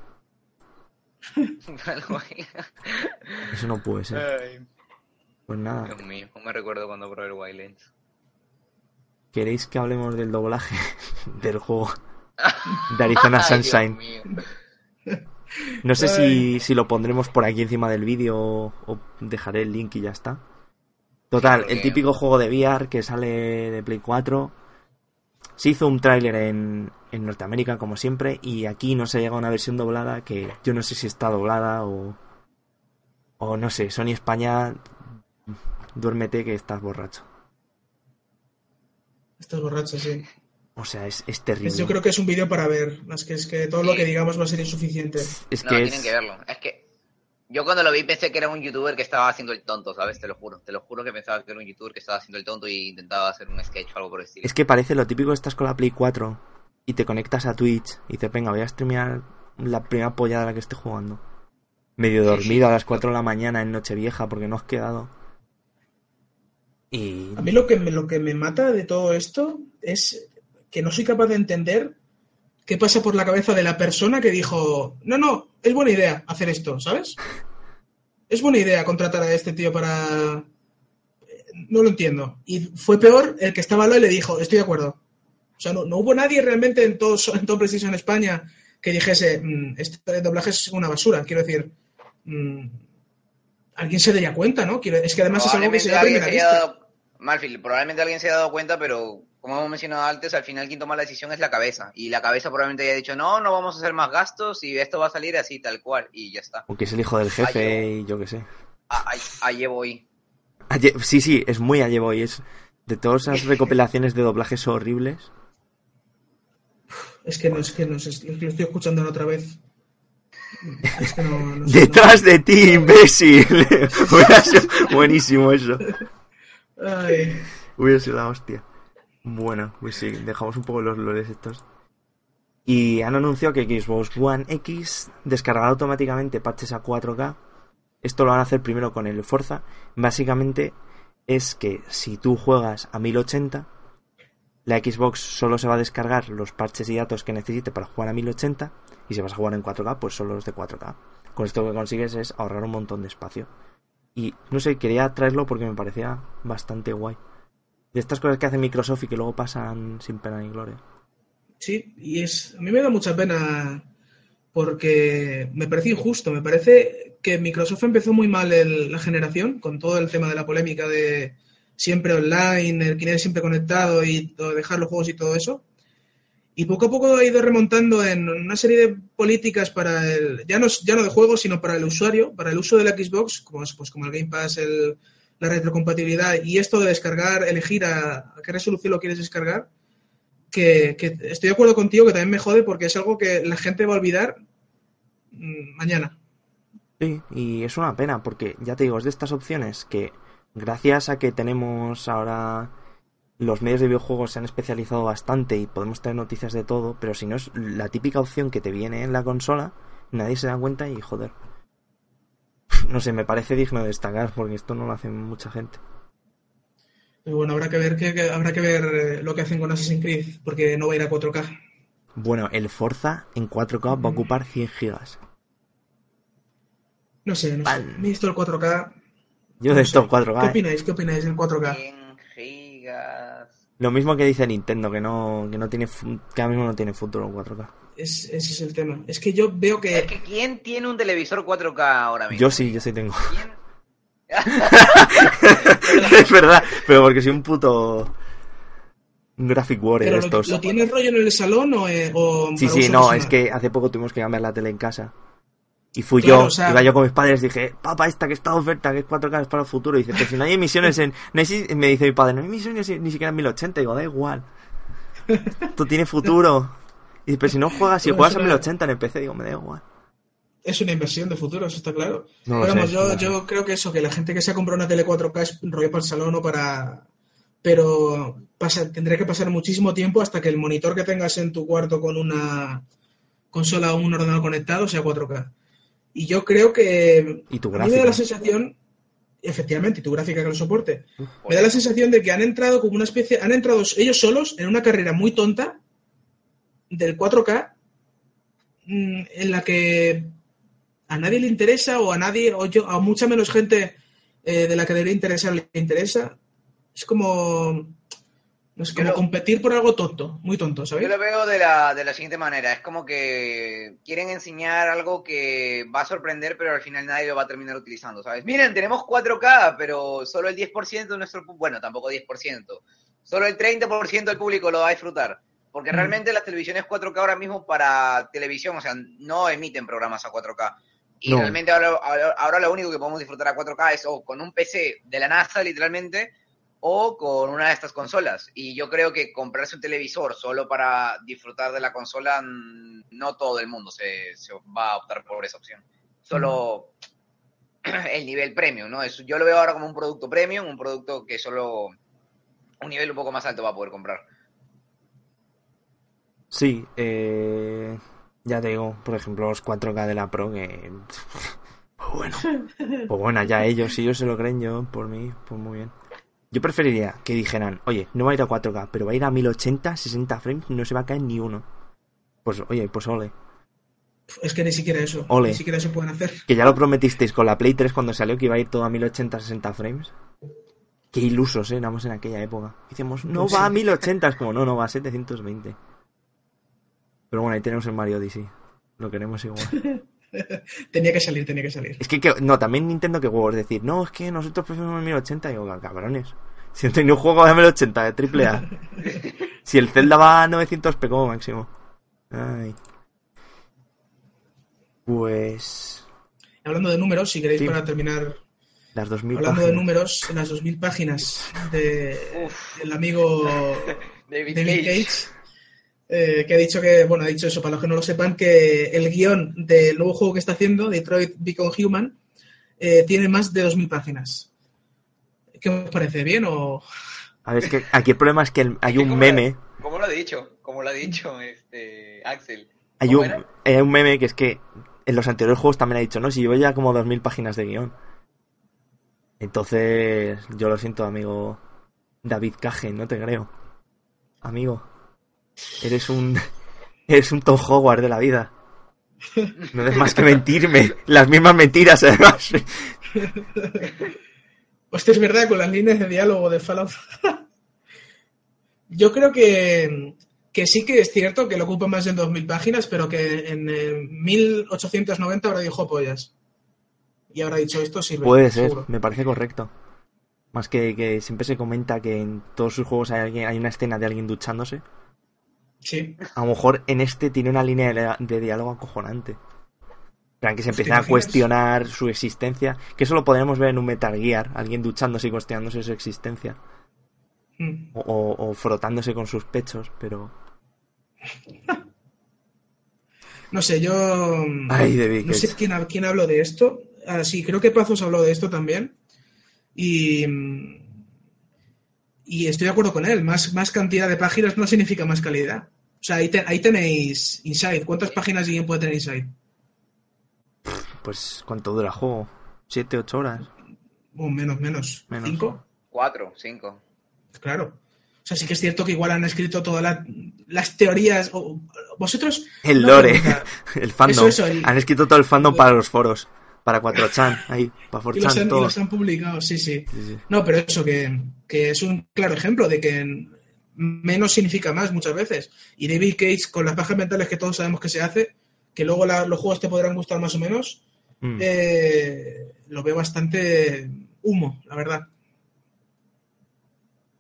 Speaker 1: Eso no puede ser.
Speaker 3: Ay.
Speaker 1: Pues nada,
Speaker 3: Dios mío, no me recuerdo cuando probé el Wildlands.
Speaker 1: ¿Queréis que hablemos del doblaje del juego de Arizona Sunshine? No sé si, si lo pondremos por aquí encima del vídeo o, o dejaré el link y ya está. Total, el
Speaker 3: que-
Speaker 1: típico juego de VR que sale de Play 4. Se hizo un tráiler en, en Norteamérica, como siempre, y aquí no se llega a una versión doblada que yo no sé si está doblada o. O no sé, Sony España, duérmete que estás borracho.
Speaker 2: Estás borracho, sí.
Speaker 1: O sea, es, es terrible.
Speaker 2: Es- yo creo que es un vídeo para ver. Es que, es que todo lo que digamos va a ser insuficiente.
Speaker 1: Es
Speaker 3: No,
Speaker 1: que
Speaker 3: tienen
Speaker 1: es-
Speaker 3: que verlo. Es que yo cuando lo vi pensé que era un youtuber que estaba haciendo el tonto, ¿sabes? Te lo juro. Te lo juro que pensaba que era un youtuber que estaba haciendo el tonto y intentaba hacer un sketch o algo por el estilo.
Speaker 1: Es que parece lo típico, estás con la Play 4 y te conectas a Twitch y dices, venga, voy a streamear la primera pollada a la que esté jugando. Medio
Speaker 3: Sí,
Speaker 1: dormido
Speaker 3: sí.
Speaker 1: a las 4 de la mañana en Nochevieja porque no has quedado. Y...
Speaker 2: A mí lo que, me, lo que me mata de todo esto es que no soy capaz de entender qué pasa por la cabeza de la persona que dijo, no, no, es buena idea hacer esto, ¿sabes? Es buena idea contratar a este tío para... No lo entiendo. Y fue peor el que estaba al lado y le dijo, estoy de acuerdo. O sea, no, no hubo nadie realmente en todo, en todo Precision España que dijese, "Mm, este doblaje es una basura. Quiero decir, mm, alguien se daría cuenta, ¿no? Quiero- es que además es algo que se da primera vista.
Speaker 3: dado... Malfield, probablemente alguien se haya dado cuenta, pero como hemos mencionado antes, al final quien toma la decisión es la cabeza. Y la cabeza probablemente haya dicho, no, no vamos a hacer más gastos y esto va a salir así, tal cual. Y ya está.
Speaker 1: O que es el hijo del jefe y yo qué sé.
Speaker 3: Ah, Ahí, ahí voy.
Speaker 1: Aye- Sí, sí, es muy Boy Es de todas esas recopilaciones de doblajes horribles.
Speaker 2: Es que no, es que no es que lo estoy escuchando otra vez. Es que no, no sé,
Speaker 1: ¡Detrás de ti, imbécil! Buenísimo eso.
Speaker 2: Ay,
Speaker 1: Hubiera sido la hostia. Bueno, pues sí, dejamos un poco los lores estos. Y han anunciado que Xbox One X descargará automáticamente patches a 4K. Esto lo van a hacer primero con el Forza. Básicamente es que si tú juegas a 1080, la Xbox solo se va a descargar los parches y datos que necesite para jugar a 1080. Y si vas a jugar en 4K, pues solo los de 4K. Con esto lo que consigues es ahorrar un montón de espacio. Y no sé, quería traerlo porque me parecía bastante guay. De estas cosas que hace Microsoft y que luego pasan sin pena ni gloria.
Speaker 2: sí, y es. A mí me da mucha pena porque me parece injusto. Me parece que Microsoft empezó muy mal la generación con todo el tema de la polémica de siempre online, el Kinect siempre conectado y dejar los juegos y todo eso. Y poco a poco ha ido remontando en una serie de políticas para el, ya no, ya no de juegos, sino para el usuario, para el uso de la Xbox, como, es, pues, como el Game Pass, el, la retrocompatibilidad y esto de descargar, elegir a, a qué resolución lo quieres descargar, que, que estoy de acuerdo contigo que también me jode porque es algo que la gente va a olvidar mm, mañana.
Speaker 1: Sí, y es una pena porque ya te digo, es de estas opciones que gracias a que tenemos ahora los medios de videojuegos se han especializado bastante y podemos tener noticias de todo, pero si no es la típica opción que te viene en la consola, nadie se da cuenta y joder. No sé, me parece digno de destacar porque esto no lo hace mucha gente.
Speaker 2: Bueno, habrá que ver, que, que- habrá que ver eh, lo que hacen con Assassin's Creed porque no va a ir a 4K.
Speaker 1: Bueno, el Forza en 4K va a ocupar 100 gigas.
Speaker 2: No sé, no sé. A mí esto del 4K.
Speaker 1: Yo
Speaker 2: no
Speaker 1: de esto 4K.
Speaker 2: ¿Qué
Speaker 1: ¿eh?
Speaker 2: opináis? ¿Qué opináis del 4K?
Speaker 3: 100 gigas.
Speaker 1: Lo mismo que dice Nintendo, que no, que no tiene que ahora mismo no tiene futuro en 4K.
Speaker 2: Es, ese es el tema. Es que yo veo
Speaker 3: Es
Speaker 2: que.
Speaker 3: que ¿quién tiene un televisor 4K ahora mismo?
Speaker 1: Yo sí, yo sí tengo.
Speaker 3: ¿Quién?
Speaker 1: es verdad, pero porque soy un puto un graphic warrior
Speaker 2: ¿Pero
Speaker 1: de
Speaker 2: lo,
Speaker 1: estos.
Speaker 2: lo tienes rollo en el salón o.? eh, o
Speaker 1: Sí, sí, no,
Speaker 2: personal?
Speaker 1: es que hace poco tuvimos que cambiar la tele en casa. Y fui
Speaker 2: Claro,
Speaker 1: yo,
Speaker 2: o sea-
Speaker 1: iba yo con mis padres, dije, papá, esta que está de oferta, que es 4K, es para el futuro. Y dice, pero si no hay emisiones en... no hay si-". me dice mi padre, no hay emisiones ni siquiera en 1080. digo, da igual. Esto tiene futuro. Y dice, pero si no juegas, si juegas en
Speaker 2: una-
Speaker 1: 1080 en el PC, digo, me da igual.
Speaker 2: Es una inversión de futuro, eso está claro.
Speaker 1: No lo
Speaker 2: Pero vamos,
Speaker 1: sé,
Speaker 2: yo, yo creo que eso, que la gente que se ha comprado una tele 4K es un rollo para el salón o para. Pero pasa, tendré que pasar muchísimo tiempo hasta que el monitor que tengas en tu cuarto con una consola o un ordenador conectado sea 4K. Y yo creo que.
Speaker 1: Y tu
Speaker 2: A mí me da la sensación. Efectivamente, y tu gráfica que lo soporte. Me da la sensación de que han entrado como una especie. Han entrado ellos solos en una carrera muy tonta del 4K mm, en la que a nadie le interesa o a nadie o yo a mucha menos gente eh, de la que debería interesar le interesa. Es como, no
Speaker 3: Yo
Speaker 2: como
Speaker 3: lo-
Speaker 2: competir por algo tonto, muy tonto, ¿sabes?
Speaker 3: Yo lo veo de la, de la siguiente manera. Es como que quieren enseñar algo que va a sorprender, pero al final nadie lo va a terminar utilizando, ¿sabes? Miren, tenemos 4K, pero solo el 10% de nuestro... Bueno, tampoco 10%. Solo el 30% del público lo va a disfrutar. Porque
Speaker 2: Mm.
Speaker 3: realmente las televisiones 4K ahora mismo para televisión, o sea, no emiten programas a 4K. Y
Speaker 1: No.
Speaker 3: realmente ahora, ahora, ahora lo único que podemos disfrutar a 4K es o con un PC de la NASA, literalmente, o con una de estas consolas. Y yo creo que comprarse un televisor solo para disfrutar de la consola, no todo el mundo se, se va a optar por esa opción. Solo el nivel premium, ¿no? Es, yo lo veo ahora como un producto premium, un producto que solo un nivel un poco más alto va a poder comprar.
Speaker 1: Sí, eh, ya te digo, por ejemplo, los 4K de la Pro, que... Pues bueno, pues bueno, ya ellos, si ellos se lo creen yo, por mí, pues muy bien. Yo preferiría que dijeran, oye, no va a ir a 4K, pero va a ir a 1080, 60 frames, no se va a caer ni uno. Pues oye, pues ole.
Speaker 2: Es que ni siquiera eso,
Speaker 1: Ole.
Speaker 2: ni siquiera se pueden hacer.
Speaker 1: Que ya lo prometisteis con la Play 3 cuando salió que iba a ir todo a 1080, 60 frames. Qué ilusos eh, éramos en aquella época. Decíamos, no
Speaker 2: Pues
Speaker 1: va a
Speaker 2: sí.
Speaker 1: 1080, es como, no, no, va a 720. Pero bueno, ahí tenemos el Mario Odyssey. Lo queremos igual.
Speaker 2: Tenía que salir, tenía que salir.
Speaker 1: Es que, que- no, también Nintendo que huevos decir, no, es que nosotros preferimos el 1080. Y digo, cabrones. Si no tenido un juego de 1080 de triple A. si el Zelda va a 900p como máximo. Ay. Pues.
Speaker 2: Hablando de números, si queréis
Speaker 1: Sí.
Speaker 2: para terminar,
Speaker 1: Las 2000
Speaker 2: hablando de números, en las 2.000 páginas de, del amigo
Speaker 3: David,
Speaker 2: David
Speaker 3: Cage.
Speaker 2: Cage, eh, que ha dicho que, bueno, ha dicho eso, para los que no lo sepan, que el guion del nuevo juego que está haciendo, Detroit Become Human, eh, tiene más de 2.000 páginas. ¿Qué os parece? ¿Bien o...?
Speaker 1: A ver, es que aquí el problema es que el- hay
Speaker 3: Es que
Speaker 1: un meme.
Speaker 3: lo- Como lo ha dicho, como lo ha dicho este Axel.
Speaker 1: Hay
Speaker 3: ¿Cómo
Speaker 1: un, hay un meme que es que en los anteriores juegos también ha dicho, no, si llevo ya como 2000 páginas de guion. Entonces, yo lo siento, amigo David Cage, no te creo. Amigo, eres un eres un Tom Howard de la vida. No des más que mentirme, las mismas mentiras además.
Speaker 2: Hostia, es verdad, con las líneas de diálogo de Fallout. Yo creo que, que sí que es cierto que lo ocupa más de 2.000 páginas, pero que en eh, 1890 habrá dicho pollas. Y habrá dicho esto sirve.
Speaker 1: Puede ser,
Speaker 2: seguro.
Speaker 1: me parece correcto. Más que, que siempre se comenta que en todos sus juegos hay, alguien, hay una escena de alguien duchándose.
Speaker 2: Sí.
Speaker 1: A lo mejor en este tiene una línea de, de diálogo acojonante. Que se
Speaker 2: ¿Te
Speaker 1: empieza a cuestionar su existencia. Que eso lo podríamos ver en un Metal Gear. Alguien duchándose y cuestionándose su existencia.
Speaker 2: Mm.
Speaker 1: O, frotándose con sus pechos, pero...
Speaker 2: No sé, yo. mm,
Speaker 1: Ay, David
Speaker 2: No sé quién, quién habló de esto. Ah, sí, creo que Pazos habló de esto también. Y. mm, Y estoy de acuerdo con él. Más, más cantidad de páginas no significa más calidad. O sea, ahí, te- ahí tenéis Inside. ¿Cuántas páginas de guion puede tener Inside?
Speaker 1: Pues, ¿cuánto dura el juego? ¿Siete, ocho horas?
Speaker 2: O menos, menos.
Speaker 1: Menos.
Speaker 2: ¿Cinco?
Speaker 3: Cuatro, cinco.
Speaker 2: Claro. O sea, sí que es cierto que igual han escrito todas la- las teorías. o- vosotros.
Speaker 1: El lore, el fandom.
Speaker 2: Eso, eso, el-
Speaker 1: Han escrito todo el fandom para los foros. Para 4chan, ahí, para
Speaker 2: Y los,
Speaker 1: 4chan,
Speaker 2: han, y los han publicado, sí, sí.
Speaker 1: Sí, sí.
Speaker 2: No, pero eso, que, que es un claro ejemplo de que menos significa más muchas veces. Y David Cage, con las pajas mentales que todos sabemos que se hace, que luego la- los juegos te podrán gustar más o menos,
Speaker 1: Mm.
Speaker 2: eh, lo veo bastante humo, la verdad.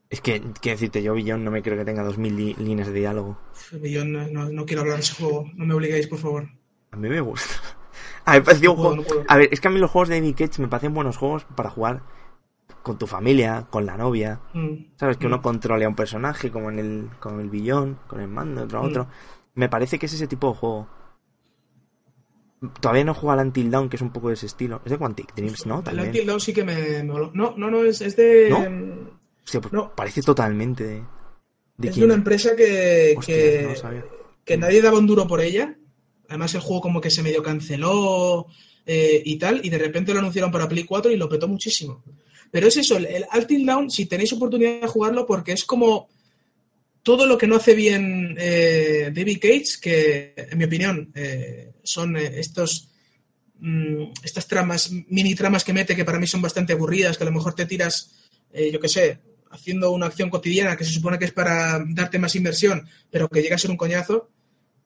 Speaker 1: Es que, quiero decirte, yo Billón no me creo que tenga 2000 li- líneas de diálogo.
Speaker 2: Yo no, no- no quiero hablar de ese juego, no me obliguéis, por favor.
Speaker 1: A mí me gusta. A un
Speaker 2: No puedo,
Speaker 1: juego... A ver, es que a mí los juegos de David Cage me parecen buenos juegos para jugar con tu familia, con la novia.
Speaker 2: Mm.
Speaker 1: ¿Sabes? Que uno
Speaker 2: Mm.
Speaker 1: controle a un personaje como en el, con el billón, con el mando, otro a
Speaker 2: Mm.
Speaker 1: otro. Me parece que es ese tipo de juego. Todavía no jugado al Until Dawn, que es un poco de ese estilo. Es de Quantic Dreams, ¿no?
Speaker 2: El
Speaker 1: También.
Speaker 2: Until Dawn sí que me, me moló. No, no, no, es, es de.
Speaker 1: ¿No? Hostia, pues
Speaker 2: no.
Speaker 1: parece totalmente de... ¿De
Speaker 2: es
Speaker 1: quién?
Speaker 2: de una empresa que,
Speaker 1: Hostia,
Speaker 2: que,
Speaker 1: no
Speaker 2: que nadie daba un duro por ella. Además, el juego como que se medio canceló eh, y tal, y de repente lo anunciaron para Play 4 y lo petó muchísimo. Pero es eso, el, Until Dawn, si tenéis oportunidad de jugarlo, porque es como todo lo que no hace bien eh, David Cage, que en mi opinión eh, son eh, estos mm, estas tramas, mini tramas que mete que para mí son bastante aburridas, que a lo mejor te tiras, yo qué sé, haciendo una acción cotidiana que se supone que es para darte más inversión, pero que llega a ser un coñazo.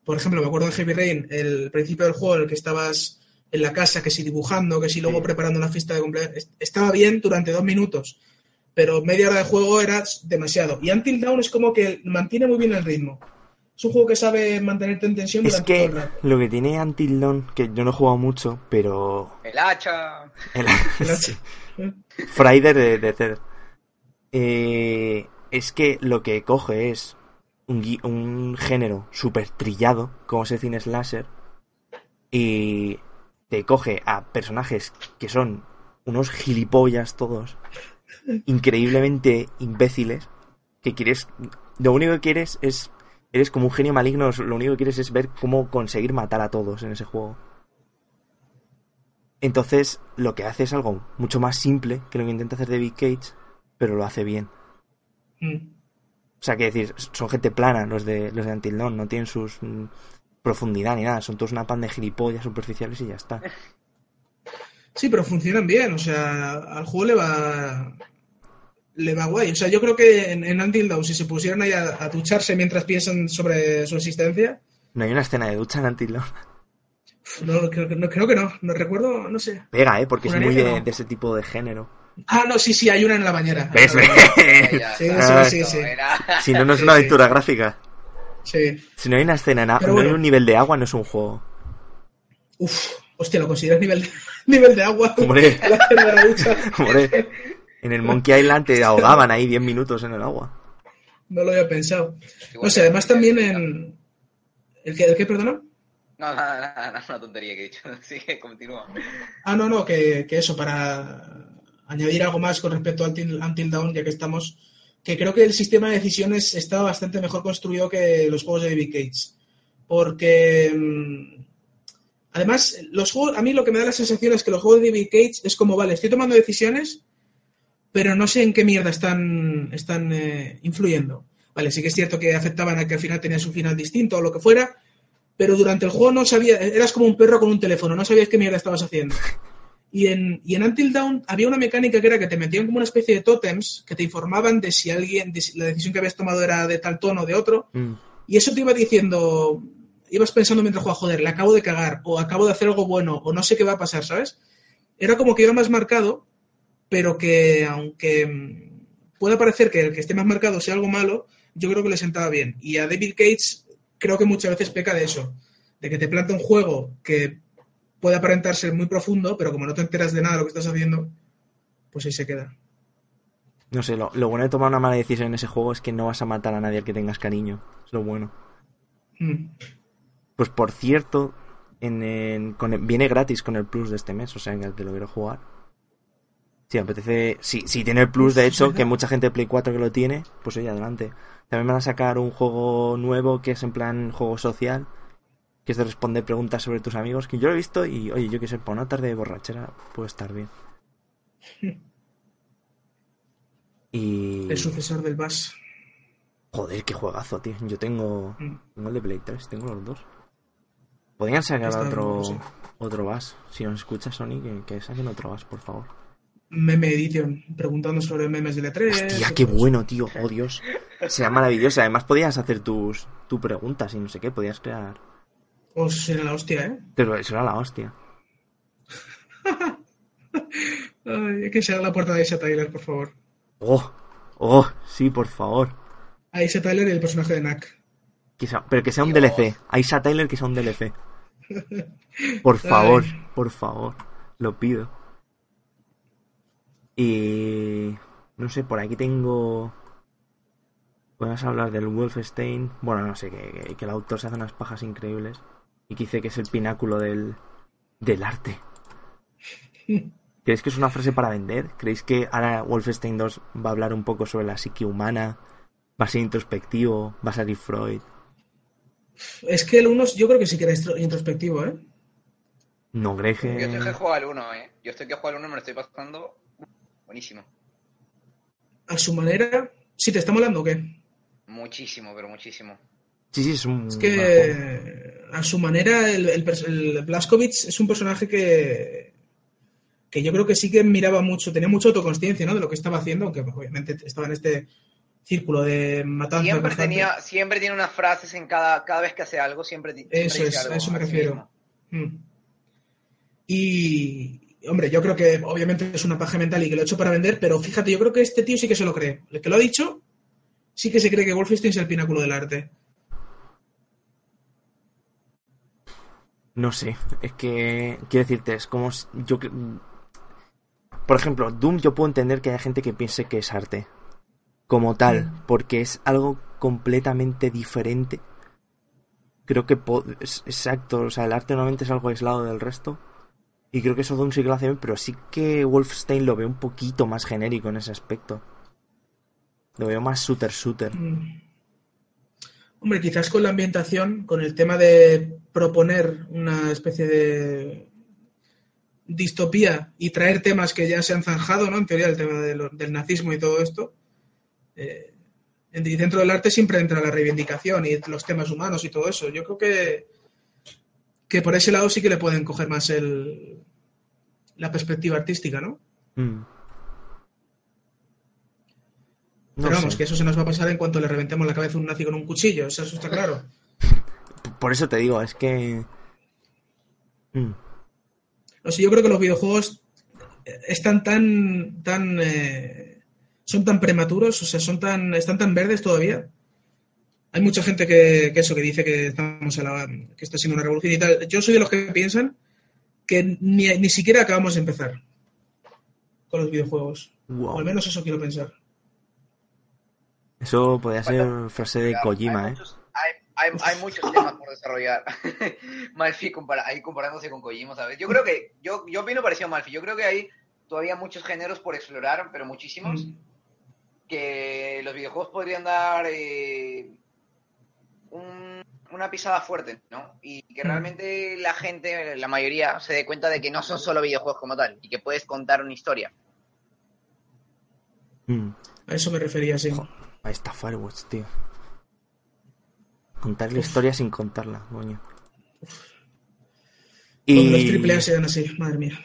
Speaker 2: Por ejemplo, me acuerdo de Heavy Rain, el principio del juego en el que estabas en la casa, que si dibujando, que si luego preparando una fiesta de cumpleaños. Est- Estaba bien durante dos minutos, pero media hora de juego era demasiado. Y Until Dawn es como que mantiene muy bien el ritmo. Es un juego que sabe mantenerte en tensión
Speaker 1: Es
Speaker 2: durante
Speaker 1: que
Speaker 2: todo el rato.
Speaker 1: lo que tiene Until Dawn, que yo no he jugado mucho, pero
Speaker 3: El hacha.
Speaker 1: el-
Speaker 2: El hacha.
Speaker 1: Friday de, de. Eh, es que lo que coge es un, un género súper trillado, como es el cine slasher, y te coge a personajes que son unos gilipollas todos, increíblemente imbéciles, que quieres... Lo único que quieres es... Eres como un genio maligno, lo único que quieres es ver cómo conseguir matar a todos en ese juego. Entonces, lo que hace es algo mucho más simple que lo que intenta hacer David Cage, pero lo hace bien.
Speaker 2: Mm.
Speaker 1: O sea, que decir, son gente plana los de los de Until Dawn, no tienen sus profundidad ni nada, son todos una pan de gilipollas superficiales y ya está.
Speaker 2: Sí, pero funcionan bien, o sea, al juego le va le va guay. O sea, yo creo que en, en Until Dawn, si se pusieran ahí a, a ducharse mientras piensan sobre su existencia,
Speaker 1: No hay una escena de ducha en Until Dawn.
Speaker 2: no, creo, que- no, creo que no, no recuerdo, no sé.
Speaker 1: Pega, ¿eh? Porque es muy de,
Speaker 2: no.
Speaker 1: de ese tipo de género.
Speaker 2: Ah, no, sí, sí, hay una en la bañera.
Speaker 1: ¿Ves?
Speaker 2: Sí,
Speaker 3: ya,
Speaker 1: sí,
Speaker 2: sí, sí.
Speaker 3: era-
Speaker 1: si no, no es
Speaker 2: Sí,
Speaker 1: una
Speaker 2: sí.
Speaker 1: aventura gráfica.
Speaker 2: Sí.
Speaker 1: Si no hay una escena, en a-
Speaker 2: Pero
Speaker 1: no hay
Speaker 2: bueno.
Speaker 1: un nivel de agua, no es un juego.
Speaker 2: Uf, hostia, ¿lo consideras nivel de, nivel de agua?
Speaker 1: Hombre. Hombre, en el Monkey Island te ahogaban ahí 10 minutos en el agua.
Speaker 2: No lo había pensado. No sé,
Speaker 3: que-
Speaker 2: además también en... ¿El que, el que perdona?
Speaker 3: No, nada, nada, nada, una tontería que he dicho. Sigue, continúa.
Speaker 2: Ah, no, no, que, que eso, para añadir algo más con respecto a Until, Until Dawn, ya que estamos, que creo que el sistema de decisiones está bastante mejor construido que los juegos de David Cage. Porque, mm, además, los juegos, a mí lo que me da la sensación es que los juegos de David Cage es como, vale, estoy tomando decisiones, pero no sé en qué mierda están, están eh, influyendo. Vale, sí que es cierto que afectaban a que al final tenías un final distinto o lo que fuera, pero durante el juego no sabías, eras como un perro con un teléfono, no sabías qué mierda estabas haciendo. Y en, y en Until Dawn había una mecánica que era que te metían como una especie de tótems que te informaban de si alguien, de si la decisión que habías tomado era de tal tono o de otro,
Speaker 1: Mm.
Speaker 2: y eso te iba diciendo, ibas pensando mientras jugabas, joder, le acabo de cagar, o acabo de hacer algo bueno, o no sé qué va a pasar, ¿sabes? Era como que iba más marcado, pero que aunque mm, pueda parecer que el que esté más marcado sea algo malo, yo creo que le sentaba bien. Y a David Cage creo que muchas veces peca de eso, de que te planta un juego que puede aparentar ser muy profundo, pero como no te enteras de nada de lo que estás haciendo, pues ahí se queda.
Speaker 1: No sé, lo, lo bueno de tomar una mala decisión en ese juego es que no vas a matar a nadie al que tengas cariño. Es lo bueno.
Speaker 2: Mm.
Speaker 1: Pues por cierto, en, en- con el- viene gratis con el plus de este mes, o sea que te lo quiero jugar. Si apetece, si, si tiene el plus, de hecho, que mucha gente de Play 4 que lo tiene, pues oye, adelante. También van a sacar un juego nuevo que es en plan juego social, que es de responder preguntas sobre tus amigos, que yo lo he visto y, oye, yo que sé, por una tarde de borrachera puede estar bien. Y...
Speaker 2: El sucesor del Bass.
Speaker 1: Joder, qué juegazo, tío. Yo tengo,
Speaker 2: Mm.
Speaker 1: tengo el de Play 3, tengo los dos. Podrían sacar otro, otro VAS. Si nos escucha Sony, que, que saquen otro VAS, por favor.
Speaker 2: Meme Edition, preguntando sobre memes de E3.
Speaker 1: Hostia,
Speaker 2: y
Speaker 1: qué
Speaker 2: todo eso.
Speaker 1: bueno, tío. Oh, Dios. Será maravilloso. Además, podías hacer tus, tus preguntas y no sé qué. Podías crear.
Speaker 2: Os será la hostia, ¿eh?
Speaker 1: Pero eso era la hostia.
Speaker 2: Ay, que se haga la puerta de Aisha Tyler, por favor.
Speaker 1: Oh, oh, sí, por favor.
Speaker 2: Aisha Tyler y el personaje de Knack.
Speaker 1: Que sea- pero que sea un
Speaker 3: Dios.
Speaker 1: DLC. Aisha Tyler, que sea un DLC. Por favor,
Speaker 2: Ay.
Speaker 1: por favor. Lo pido. Y. No sé, por aquí tengo. Podemos hablar del Wolfenstein. Bueno, no sé, que, que- que el autor se hace unas pajas increíbles. Y que dice que es el pináculo del, del arte. ¿Creéis que es una frase para vender? ¿Creéis que ahora Wolfenstein 2 va a hablar un poco sobre la psique humana? ¿Va a ser introspectivo? ¿Va a salir Freud?
Speaker 2: Es que el 1 yo creo que sí que era intro- introspectivo, ¿eh?
Speaker 1: ¿No creéis
Speaker 3: Yo estoy que
Speaker 1: que.?
Speaker 3: juego al 1, eh. Yo estoy que juego al 1, me lo estoy pasando. Buenísimo.
Speaker 2: A su manera. ¿Sí te está molando o qué?
Speaker 3: Muchísimo, pero muchísimo.
Speaker 1: Sí, sí, es un.
Speaker 2: Es que a su manera el, el, Blazkowicz es un personaje que, que yo creo que sí que miraba mucho, tenía mucha autoconsciencia ¿no? de lo que estaba haciendo, aunque obviamente estaba en este círculo de matanza.
Speaker 3: Siempre tenía, siempre tiene unas frases en cada, cada vez que hace algo, siempre, siempre
Speaker 2: Eso
Speaker 3: dice
Speaker 2: es,
Speaker 3: algo
Speaker 2: a eso me refiero. Mm. Y, hombre, yo creo que obviamente es una paja mental y que lo ha hecho para vender, pero fíjate, yo creo que este tío sí que se lo cree. El que lo ha dicho, sí que se cree que Wolfenstein es el pináculo del arte.
Speaker 1: No sé, es que quiero decirte, es como si- yo por ejemplo, Doom yo puedo entender que haya gente que piense que es arte como tal,
Speaker 2: Mm.
Speaker 1: porque es algo completamente diferente. Creo que es exacto, o sea, el arte normalmente es algo aislado del resto. Y creo que eso Doom sí que lo hace bien, pero sí que Wolfenstein lo veo un poquito más genérico en ese aspecto. Lo veo más shooter shooter.
Speaker 2: Mm. Hombre, quizás con la ambientación, con el tema de proponer una especie de distopía y traer temas que ya se han zanjado, ¿no? En teoría, el tema del nazismo y todo esto. eh, y dentro del arte siempre entra la reivindicación y los temas humanos y todo eso. Yo creo que, que por ese lado sí que le pueden coger más el, la perspectiva artística, ¿no?
Speaker 1: Mm. No
Speaker 2: Pero vamos,
Speaker 1: sé.
Speaker 2: que eso se nos va a pasar en cuanto le reventemos la cabeza a un nazi con un cuchillo, o sea, eso está claro.
Speaker 1: Por eso te digo, es que... Mm.
Speaker 2: No sé, yo creo que los videojuegos están tan, tan, eh, son tan prematuros, o sea, son tan, están tan verdes todavía. Hay mucha gente que, que eso, que dice que estamos a la, que está siendo una revolución y tal. Yo soy de los que piensan que ni, ni siquiera acabamos de empezar con los videojuegos.
Speaker 1: Wow.
Speaker 2: O al menos eso quiero pensar.
Speaker 1: Eso podría ser frase de
Speaker 3: Hay
Speaker 1: Kojima, ¿eh?
Speaker 3: muchos- Hay, hay, hay muchos temas por desarrollar. Malfi compara- ahí comparándose con Kojima, ¿sabes? Yo creo que, yo, yo opino parecido a Malfi. Yo creo que hay todavía muchos géneros por explorar, pero muchísimos,
Speaker 2: Mm.
Speaker 3: que los videojuegos podrían dar eh, un- una pisada fuerte, ¿no? Y que
Speaker 2: Mm.
Speaker 3: realmente la gente, la mayoría, se dé cuenta de que no son solo videojuegos como tal, y que puedes contar una historia.
Speaker 1: Mm.
Speaker 2: A eso me refería, sí.
Speaker 1: Ahí está Firewatch, tío. Contar la historia sin contarla, coño.
Speaker 2: Cuando los triple A sean así, madre mía.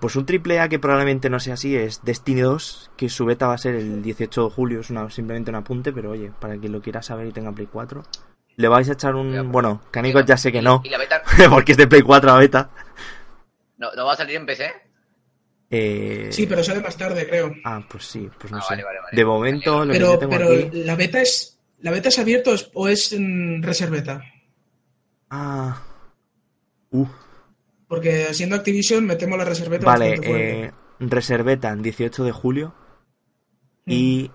Speaker 1: Pues un triple A que probablemente no sea así es Destiny 2, que su beta va a ser el 18 de julio, es una, simplemente un apunte, pero oye, para quien lo quiera saber y tenga Play 4. Le vais a echar un...
Speaker 3: pues.
Speaker 1: Bueno, Canicos ya sé que
Speaker 3: Y-
Speaker 1: no,
Speaker 3: Y la beta
Speaker 1: porque es de Play 4 la beta.
Speaker 3: no, no va a salir en PC.
Speaker 1: Eh...
Speaker 2: Sí, pero sale más tarde, creo.
Speaker 1: Ah, pues sí, pues no
Speaker 3: Ah,
Speaker 1: sé.
Speaker 3: vale, vale, vale.
Speaker 1: De momento, lo que
Speaker 2: Pero,
Speaker 1: yo tengo
Speaker 2: pero
Speaker 1: aquí...
Speaker 2: la beta es la beta es abierto es- o es en reserveta.
Speaker 1: Ah... Uh,
Speaker 2: Porque siendo Activision metemos la reserveta
Speaker 1: vale, eh, reserveta el 18 de julio
Speaker 2: Mm.
Speaker 1: y...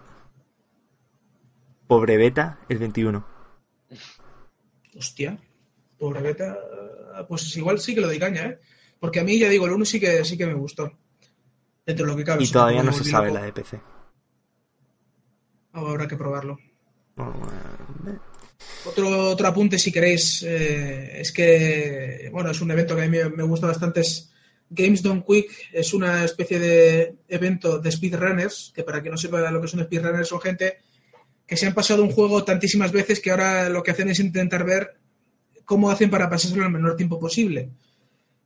Speaker 1: Pobre beta el 21.
Speaker 2: Hostia, pobre beta. Pues igual sí que lo doy caña, ¿eh? Porque a mí, ya digo, el 1 sí que, sí que me gustó. Dentro de lo que cabe.
Speaker 1: Y todavía no se sabe la de PC.
Speaker 2: Ah, Habrá que probarlo.
Speaker 1: Bueno, eh,
Speaker 2: Otro, otro apunte, si queréis, eh, es que, bueno, es un evento que a mí me, me gusta bastante, es Games Done Quick, es una especie de evento de speedrunners, que para que no sepa lo que son speedrunners, son gente que se han pasado un juego tantísimas veces que ahora lo que hacen es intentar ver cómo hacen para pasárselo en el menor tiempo posible.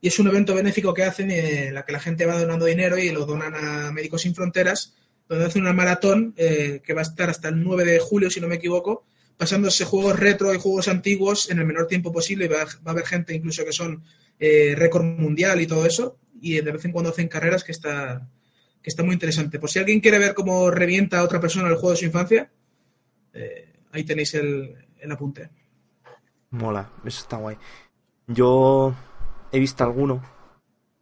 Speaker 2: Y es un evento benéfico que hacen en la que la gente va donando dinero y lo donan a Médicos Sin Fronteras, donde hacen una maratón eh, que va a estar hasta el 9 de julio, si no me equivoco, pasándose juegos retro y juegos antiguos en el menor tiempo posible. Y va, va a haber gente incluso que son eh, récord mundial y todo eso. Y de vez en cuando hacen carreras que está, que está muy interesante. Por si alguien quiere ver cómo revienta a otra persona el juego de su infancia, eh, ahí tenéis el, el apunte.
Speaker 1: mola, eso está guay. Yo he visto alguno.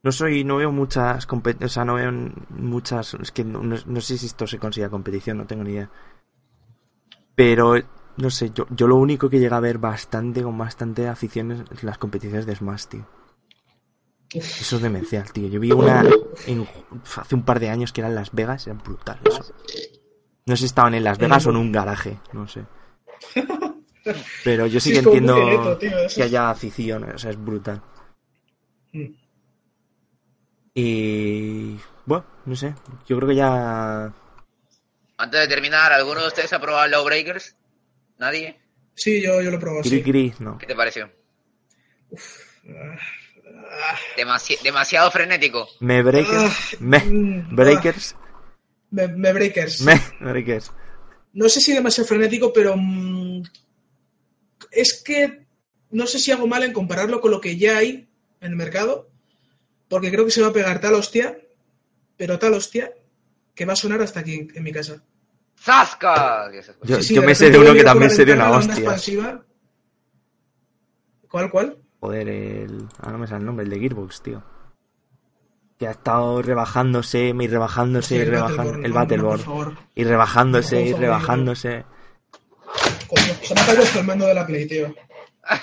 Speaker 1: No soy, no veo muchas competiciones, o sea, no veo muchas, es que no, sé si esto se considera competición, no tengo ni idea. Pero, no sé, yo, yo lo único que llega a ver bastante, con bastante afición es las competiciones de Smash, tío. Eso es demencial, tío. Yo vi una en- hace un par de años que era en Las Vegas, era brutal eso. No sé si estaban en Las Vegas o en un garaje, no sé. Pero yo sí,
Speaker 2: Sí,
Speaker 1: que entiendo
Speaker 2: tío,
Speaker 1: que haya afición, o sea, es brutal.
Speaker 2: Mm.
Speaker 1: Y bueno, no sé, yo creo que ya
Speaker 3: Antes de terminar, ¿alguno de ustedes ha probado Lawbreakers? ¿Nadie?
Speaker 2: Sí, yo, yo lo he probado
Speaker 1: Kiri
Speaker 2: así.
Speaker 1: Kiri, no.
Speaker 3: ¿Qué te pareció?
Speaker 2: Ah,
Speaker 3: Demasi- demasiado frenético.
Speaker 1: Me Breakers.
Speaker 2: Ah,
Speaker 1: Me
Speaker 2: mm,
Speaker 1: Breakers.
Speaker 2: Me, me breakers.
Speaker 1: Me Breakers.
Speaker 2: No sé si demasiado frenético, pero mm, es que no sé si hago mal en compararlo con lo que ya hay en el mercado, porque creo que se va a pegar tal hostia, pero tal hostia, que va a sonar hasta aquí en, en mi casa.
Speaker 3: ¡Zasca!
Speaker 1: Yo,
Speaker 2: Sí, sí,
Speaker 1: yo me sé de uno que
Speaker 2: a
Speaker 1: también sería
Speaker 2: en
Speaker 1: una hostia.
Speaker 2: expansiva. ¿Cuál, cuál?
Speaker 1: Joder, el. Ahora no me sale el nombre, el de Gearbox, tío. Que ha estado rebajándose y rebajándose y
Speaker 2: el. Battleborn,
Speaker 1: El
Speaker 2: no, no,
Speaker 1: Battleborn. Y rebajándose y rebajándose.
Speaker 2: Coño, se me ha caído hasta el mando de la Play, tío.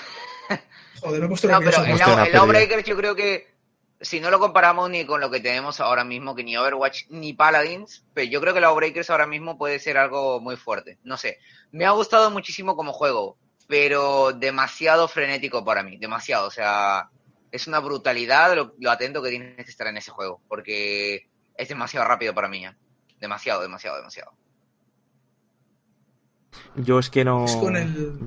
Speaker 2: Joder, me he puesto
Speaker 3: No, pero el, el yo creo que si no lo comparamos ni con lo que tenemos ahora mismo, que ni Overwatch ni Paladins, pero yo creo que Lawbreakers ahora mismo puede ser algo muy fuerte. No sé, me ha gustado muchísimo como juego, pero demasiado frenético para mí, demasiado. O sea, es una brutalidad lo, lo atento que tienes que estar en ese juego, porque es demasiado rápido para mí. ¿eh? Demasiado, demasiado, demasiado.
Speaker 1: Yo es que no.
Speaker 2: Es con el-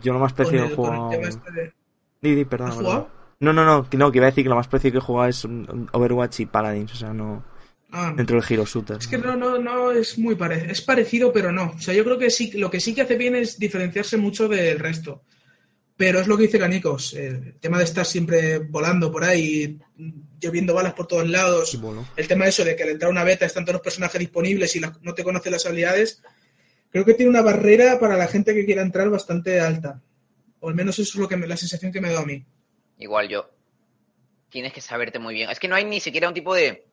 Speaker 1: Yo lo más
Speaker 2: el,
Speaker 1: he
Speaker 2: con el tema este de-
Speaker 1: Di, di, perdón,
Speaker 2: ¿Has
Speaker 1: perdón.
Speaker 2: jugado?
Speaker 1: No, no, no, que no, que iba a decir que lo más parecido que he jugado es Overwatch y Paladins, o sea, no.
Speaker 2: Ah.
Speaker 1: Dentro del Hero Shooter.
Speaker 2: Es que no, no, no es muy parecido. Es parecido, pero no. O sea, yo creo que sí, lo que sí que hace bien es diferenciarse mucho del resto. Pero es lo que dice Canicos. El tema de estar siempre volando por ahí, lloviendo balas por todos lados. El tema de eso de que al entrar una beta están todos los personajes disponibles y la- no te conocen las habilidades. Creo que tiene una barrera para la gente que quiera entrar bastante alta. O al menos eso es lo que me- la sensación que me da a mí.
Speaker 3: Igual yo. Tienes que saberte muy bien. Es que no hay ni siquiera un tipo de.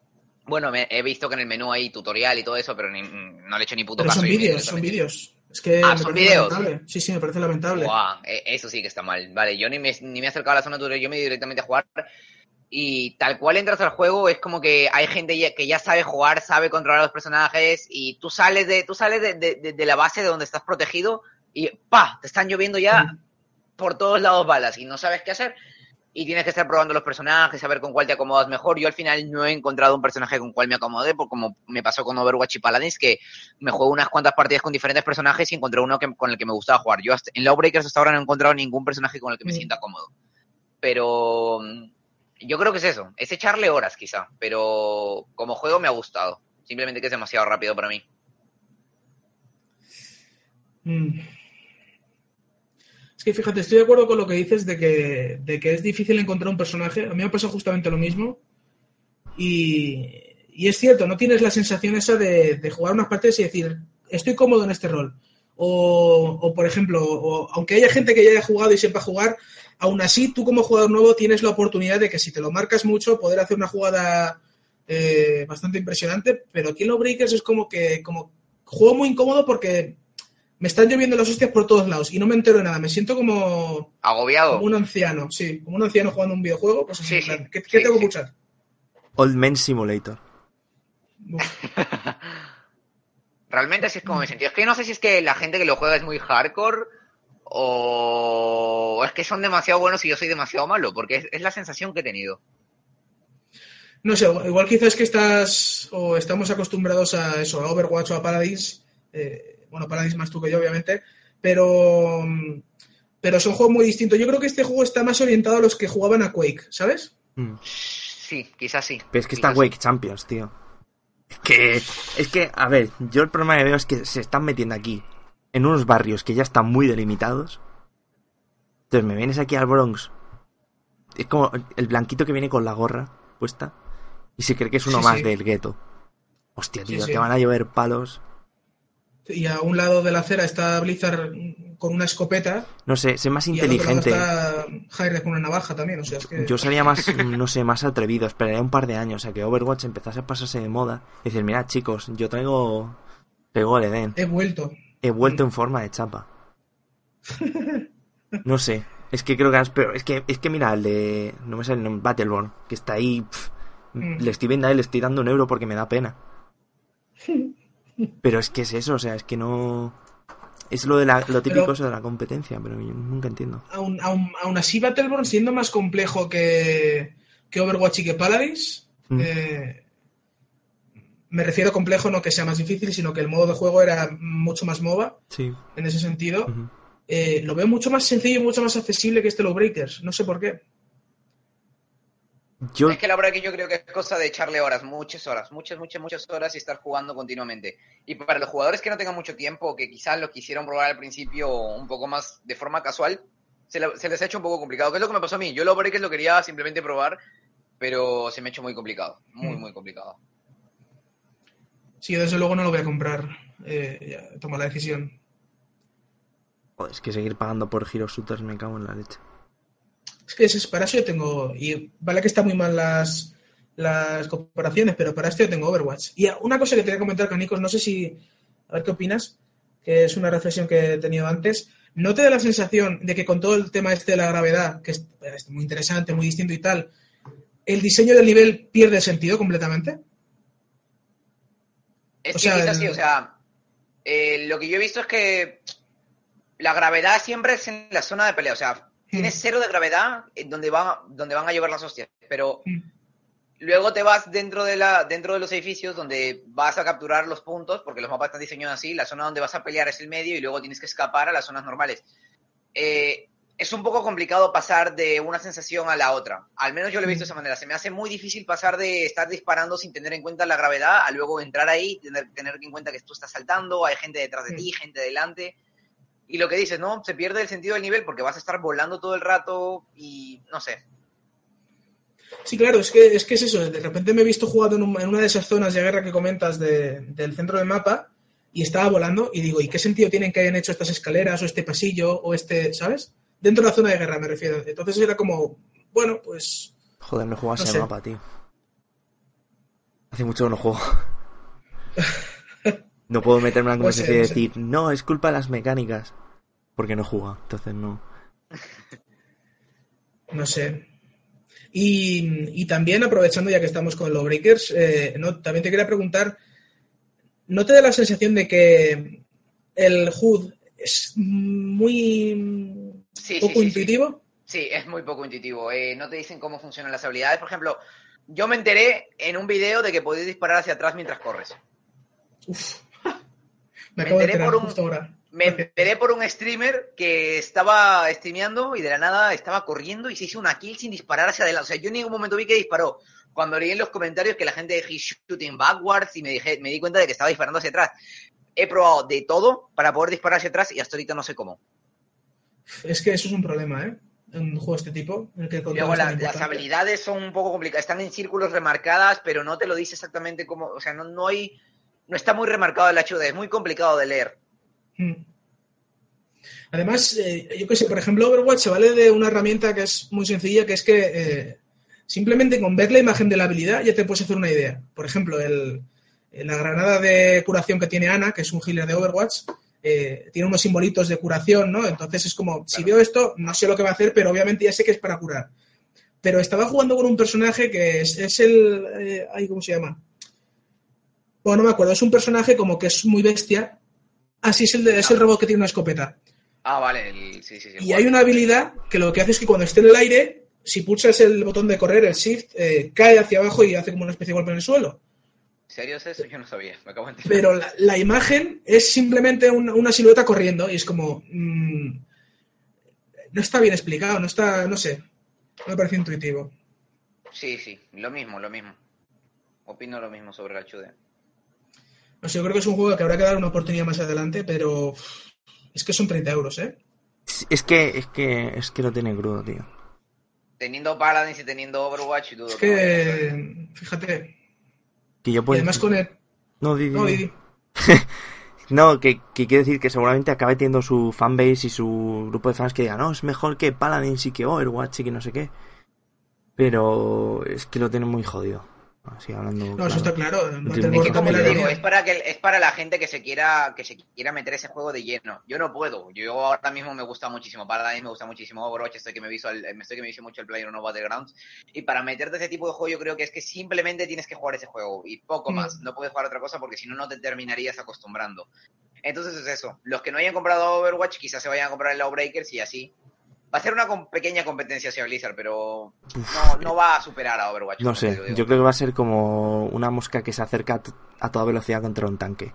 Speaker 3: Bueno, me- he visto que en el menú hay tutorial y todo eso, pero ni- no le he hecho ni puto
Speaker 2: Pero
Speaker 3: caso.
Speaker 2: son vídeos, son vídeos. Es que
Speaker 3: Ah, ¿son vídeos?
Speaker 2: lamentable. Sí, sí, me parece lamentable.
Speaker 3: E- eso sí que está mal. Vale, yo ni me, ni me he acercado a la zona tutorial, yo me he ido directamente a jugar. Y tal cual entras al juego, es como que hay gente ya- que ya sabe jugar, sabe controlar a los personajes, y tú sales de, tú sales de, de- de- de la base de donde estás protegido, y ¡pa! Te están lloviendo ya
Speaker 2: Mm.
Speaker 3: Por todos lados balas, y no sabes qué hacer. Y tienes que estar probando los personajes, saber con cuál te acomodas mejor. Yo al final no he encontrado un personaje con cual me acomodé, por como me pasó con Overwatch y Paladins, que me juego unas cuantas partidas con diferentes personajes y encontré uno que, con el que me gustaba jugar. Yo hasta- en Lawbreakers hasta ahora no he encontrado ningún personaje con el que me
Speaker 2: Mm.
Speaker 3: sienta cómodo. Pero mm, yo creo que es eso, es echarle horas quizá, pero como juego me ha gustado. Simplemente que es demasiado rápido para mí.
Speaker 2: Mm. Que fíjate, estoy de acuerdo con lo que dices de que, de que es difícil encontrar un personaje. A mí me pasa justamente lo mismo. Y, y es cierto, no tienes la sensación esa de, de jugar unas partidas y decir, estoy cómodo en este rol. O, o, por ejemplo, o- aunque haya gente que ya haya jugado y sepa jugar, aún así tú como jugador nuevo tienes la oportunidad de que si te lo marcas mucho, poder hacer una jugada eh, bastante impresionante. Pero aquí en los Breakers es como que como juego muy incómodo porque me están lloviendo las hostias por todos lados y no me entero de nada. Me siento como,
Speaker 3: Agobiado.
Speaker 2: como un anciano, sí, como un anciano jugando un videojuego. Pues así,
Speaker 3: Sí,
Speaker 2: ¿Qué,
Speaker 3: sí,
Speaker 2: tengo que
Speaker 3: sí.
Speaker 2: escuchar?
Speaker 1: Old Man Simulator.
Speaker 3: Realmente así es como me sentí. Es que no sé si es que la gente que lo juega es muy hardcore o es que son demasiado buenos y yo soy demasiado malo, porque es, es la sensación que he tenido.
Speaker 2: No sé, igual quizás que estás o estamos acostumbrados a eso, a Overwatch o a Paradise. eh, bueno, Paradise más tú que yo, obviamente. Pero, mm, pero son juegos muy distintos. Yo creo que este juego está más orientado a los que jugaban a Quake, ¿sabes?
Speaker 1: Mm.
Speaker 3: Sí, quizás sí.
Speaker 1: Pero es que está
Speaker 3: quizás
Speaker 1: Wake Champions, tío. Es que, es que, a ver, yo el problema que veo es que se están metiendo aquí, en unos barrios que ya están muy delimitados. Entonces me vienes aquí al Bronx. Es como el blanquito que viene con la gorra puesta. Y se cree que es uno
Speaker 2: Sí,
Speaker 1: más
Speaker 2: sí.
Speaker 1: del gueto. Hostia,
Speaker 2: Sí,
Speaker 1: tío,
Speaker 2: sí.
Speaker 1: te van a llover palos.
Speaker 2: Y a un lado de la acera está Blizzard con una escopeta
Speaker 1: No sé, sé más
Speaker 2: y al otro lado
Speaker 1: inteligente.
Speaker 2: está con una navaja también. O sea, es que...
Speaker 1: Yo sería más, no sé, más atrevido. Esperaría un par de años a que Overwatch empezase a pasarse de moda. Y decir, mira, chicos, yo traigo. Pego el Eden.
Speaker 2: He vuelto.
Speaker 1: He vuelto en forma de chapa. No sé. Es que creo que pero es que es que mira el de no me sale el nombre Battleborn que está ahí
Speaker 2: Mm.
Speaker 1: le estoy viendo a él, le estoy dando un euro porque me da pena. Pero es que es eso, o sea, es que no es lo de la, lo típico
Speaker 2: Pero-
Speaker 1: eso de la competencia, pero yo nunca entiendo.
Speaker 2: Aún, aún, aún así, Battleborn siendo más complejo que, que Overwatch y que Paladins,
Speaker 1: Mm.
Speaker 2: eh, me refiero a complejo no que sea más difícil, sino que el modo de juego era mucho más MOBA
Speaker 1: Sí.
Speaker 2: en ese sentido. eh, lo veo mucho más sencillo y mucho más accesible que este Lawbreakers. No sé por qué.
Speaker 3: Yo... Es que la verdad que yo creo que es cosa de echarle horas, muchas horas, muchas, muchas, muchas horas y estar jugando continuamente. Y para los jugadores que no tengan mucho tiempo, que quizás lo quisieron probar al principio un poco más de forma casual, se, les ha hecho un poco complicado. ¿Qué es lo que me pasó a mí? Yo lo que lo quería simplemente probar, pero se me ha hecho muy complicado, muy, mm. muy complicado.
Speaker 2: Sí, desde luego no lo voy a comprar. Eh, tomo la decisión.
Speaker 1: Joder, es que seguir pagando por Hero Shooters me cago en la leche.
Speaker 2: Es que es, para eso yo tengo. Y vale que están muy mal las, las comparaciones, pero para esto yo tengo Overwatch. Y una cosa que te voy a comentar con Nikos, no sé si. A ver qué opinas, que es una reflexión que he tenido antes. ¿No te da la sensación de que con todo el tema este de la gravedad, que es, muy interesante, muy distinto y tal, el diseño del nivel pierde sentido completamente?
Speaker 3: Es o sea, sí, o sea, eh, lo que yo he visto es que la gravedad siempre es en la zona de pelea, o sea, tienes mm. cero de gravedad donde, van, donde van a llevar las hostias, pero luego te vas dentro de, la, dentro de los edificios donde vas a capturar los puntos, porque los mapas están diseñados así, la zona donde vas a pelear es el medio y luego tienes que escapar a las zonas normales. Eh, es un poco complicado pasar de una sensación a la otra. Al menos yo lo he visto de esa manera. Se me hace muy difícil pasar de estar disparando sin tener en cuenta la gravedad a luego entrar ahí, tener, tener en cuenta que tú estás saltando, hay gente detrás de ti, gente delante. Y lo que dices, ¿no? Se pierde el sentido del nivel porque vas a estar volando todo el rato y no sé.
Speaker 2: Sí, claro, es que es, que es eso. De repente me he visto jugando en, una de esas zonas de guerra que comentas del centro del mapa y estaba volando y digo, ¿y qué sentido tienen que hayan hecho estas escaleras o este pasillo o este, ¿sabes? Dentro de la zona de guerra me refiero. Entonces era como, bueno, pues...
Speaker 1: Joder, no juegas no el mapa, tío. Hace mucho que no juego. No puedo meterme en la pues conversación y decir, no, es culpa de las mecánicas. Porque no juega, entonces no.
Speaker 2: No sé. Y, también, aprovechando ya que estamos con los breakers, eh, no, también te quería preguntar, ¿no te da la sensación de que el HUD es muy poco intuitivo?
Speaker 3: Sí, es muy poco intuitivo. Eh, no te dicen cómo funcionan las habilidades. Por ejemplo, yo me enteré en un video de que podéis disparar hacia atrás mientras corres. Uf. Me, enteré, por un, me enteré por un streamer que estaba streameando y de la nada estaba corriendo y se hizo una kill sin disparar hacia adelante. O sea, yo en ningún momento vi que disparó. Cuando leí en los comentarios que la gente dije shooting backwards y me, dije, me di cuenta de que estaba disparando hacia atrás. He probado de todo para poder disparar hacia atrás y hasta ahorita no sé cómo.
Speaker 2: Es que eso es un problema, ¿eh? En un juego de este tipo. En el que
Speaker 3: Luego las habilidades son un poco complicadas. Están en círculos remarcadas, pero no te lo dice exactamente cómo. O sea, no, no hay no está muy remarcado el HUD, es muy complicado de leer. Hmm.
Speaker 2: Además, eh, yo qué sé, por ejemplo, Overwatch se vale de una herramienta que es muy sencilla, que es que eh, simplemente con ver la imagen de la habilidad ya te puedes hacer una idea. Por ejemplo, la granada de curación que tiene Ana, que es un healer de Overwatch, eh, tiene unos simbolitos de curación, ¿no? Entonces es como, si veo esto, no sé lo que va a hacer, pero obviamente ya sé que es para curar. Pero estaba jugando con un personaje que es, es el... ¿Cómo se llama? Bueno, no me acuerdo, es un personaje como que es muy bestia. Así es el, de, es el robot que tiene una escopeta.
Speaker 3: Ah, vale, sí, sí, sí.
Speaker 2: Y hay una habilidad que lo que hace es que cuando esté en el aire, si pulsas el botón de correr, el shift, eh, cae hacia abajo y hace como una especie de golpe en el suelo.
Speaker 3: ¿En serio es eso? Yo no sabía, me acabo de
Speaker 2: entender. Pero la, imagen es simplemente una, silueta corriendo y es como... Mm, no está bien explicado, no está, no sé, no me parece intuitivo.
Speaker 3: Sí, sí, lo mismo, lo mismo. Opino lo mismo sobre el HUD.
Speaker 2: Sé, yo creo que es un juego que habrá que dar una oportunidad más adelante, pero es que son 30 euros, ¿eh?
Speaker 1: Es que, es que, es que lo tiene crudo, tío.
Speaker 3: Teniendo Paladins y teniendo Overwatch y todo.
Speaker 2: Es que, fíjate.
Speaker 1: Que yo puedo...
Speaker 2: Y además con el...
Speaker 1: No, Didi. No, Didi. no, que, que quiere decir que seguramente acabe teniendo su fanbase y su grupo de fans que digan, no, es mejor que Paladins y que Overwatch y que no sé qué. Pero es que lo tiene muy jodido hablando.
Speaker 2: No, eso está claro.
Speaker 3: Es como le digo, es para, que, es para la gente que se quiera que se quiera meter ese juego de lleno. Yo no puedo. Yo ahora mismo me gusta muchísimo. Para mí me gusta muchísimo Overwatch. Estoy que me visto me estoy que me hizo mucho el Player No Battlegrounds. Y para meterte ese tipo de juego, yo creo que es que simplemente tienes que jugar ese juego y poco mm. más. No puedes jugar otra cosa porque si no, no te terminarías acostumbrando. Entonces es eso. Los que no hayan comprado Overwatch, quizás se vayan a comprar el Lawbreakers y así Va a ser una pequeña competencia hacia Blizzard, pero no, va a superar a Overwatch.
Speaker 1: No sé, yo creo que va a ser como una mosca que se acerca a toda velocidad contra un tanque.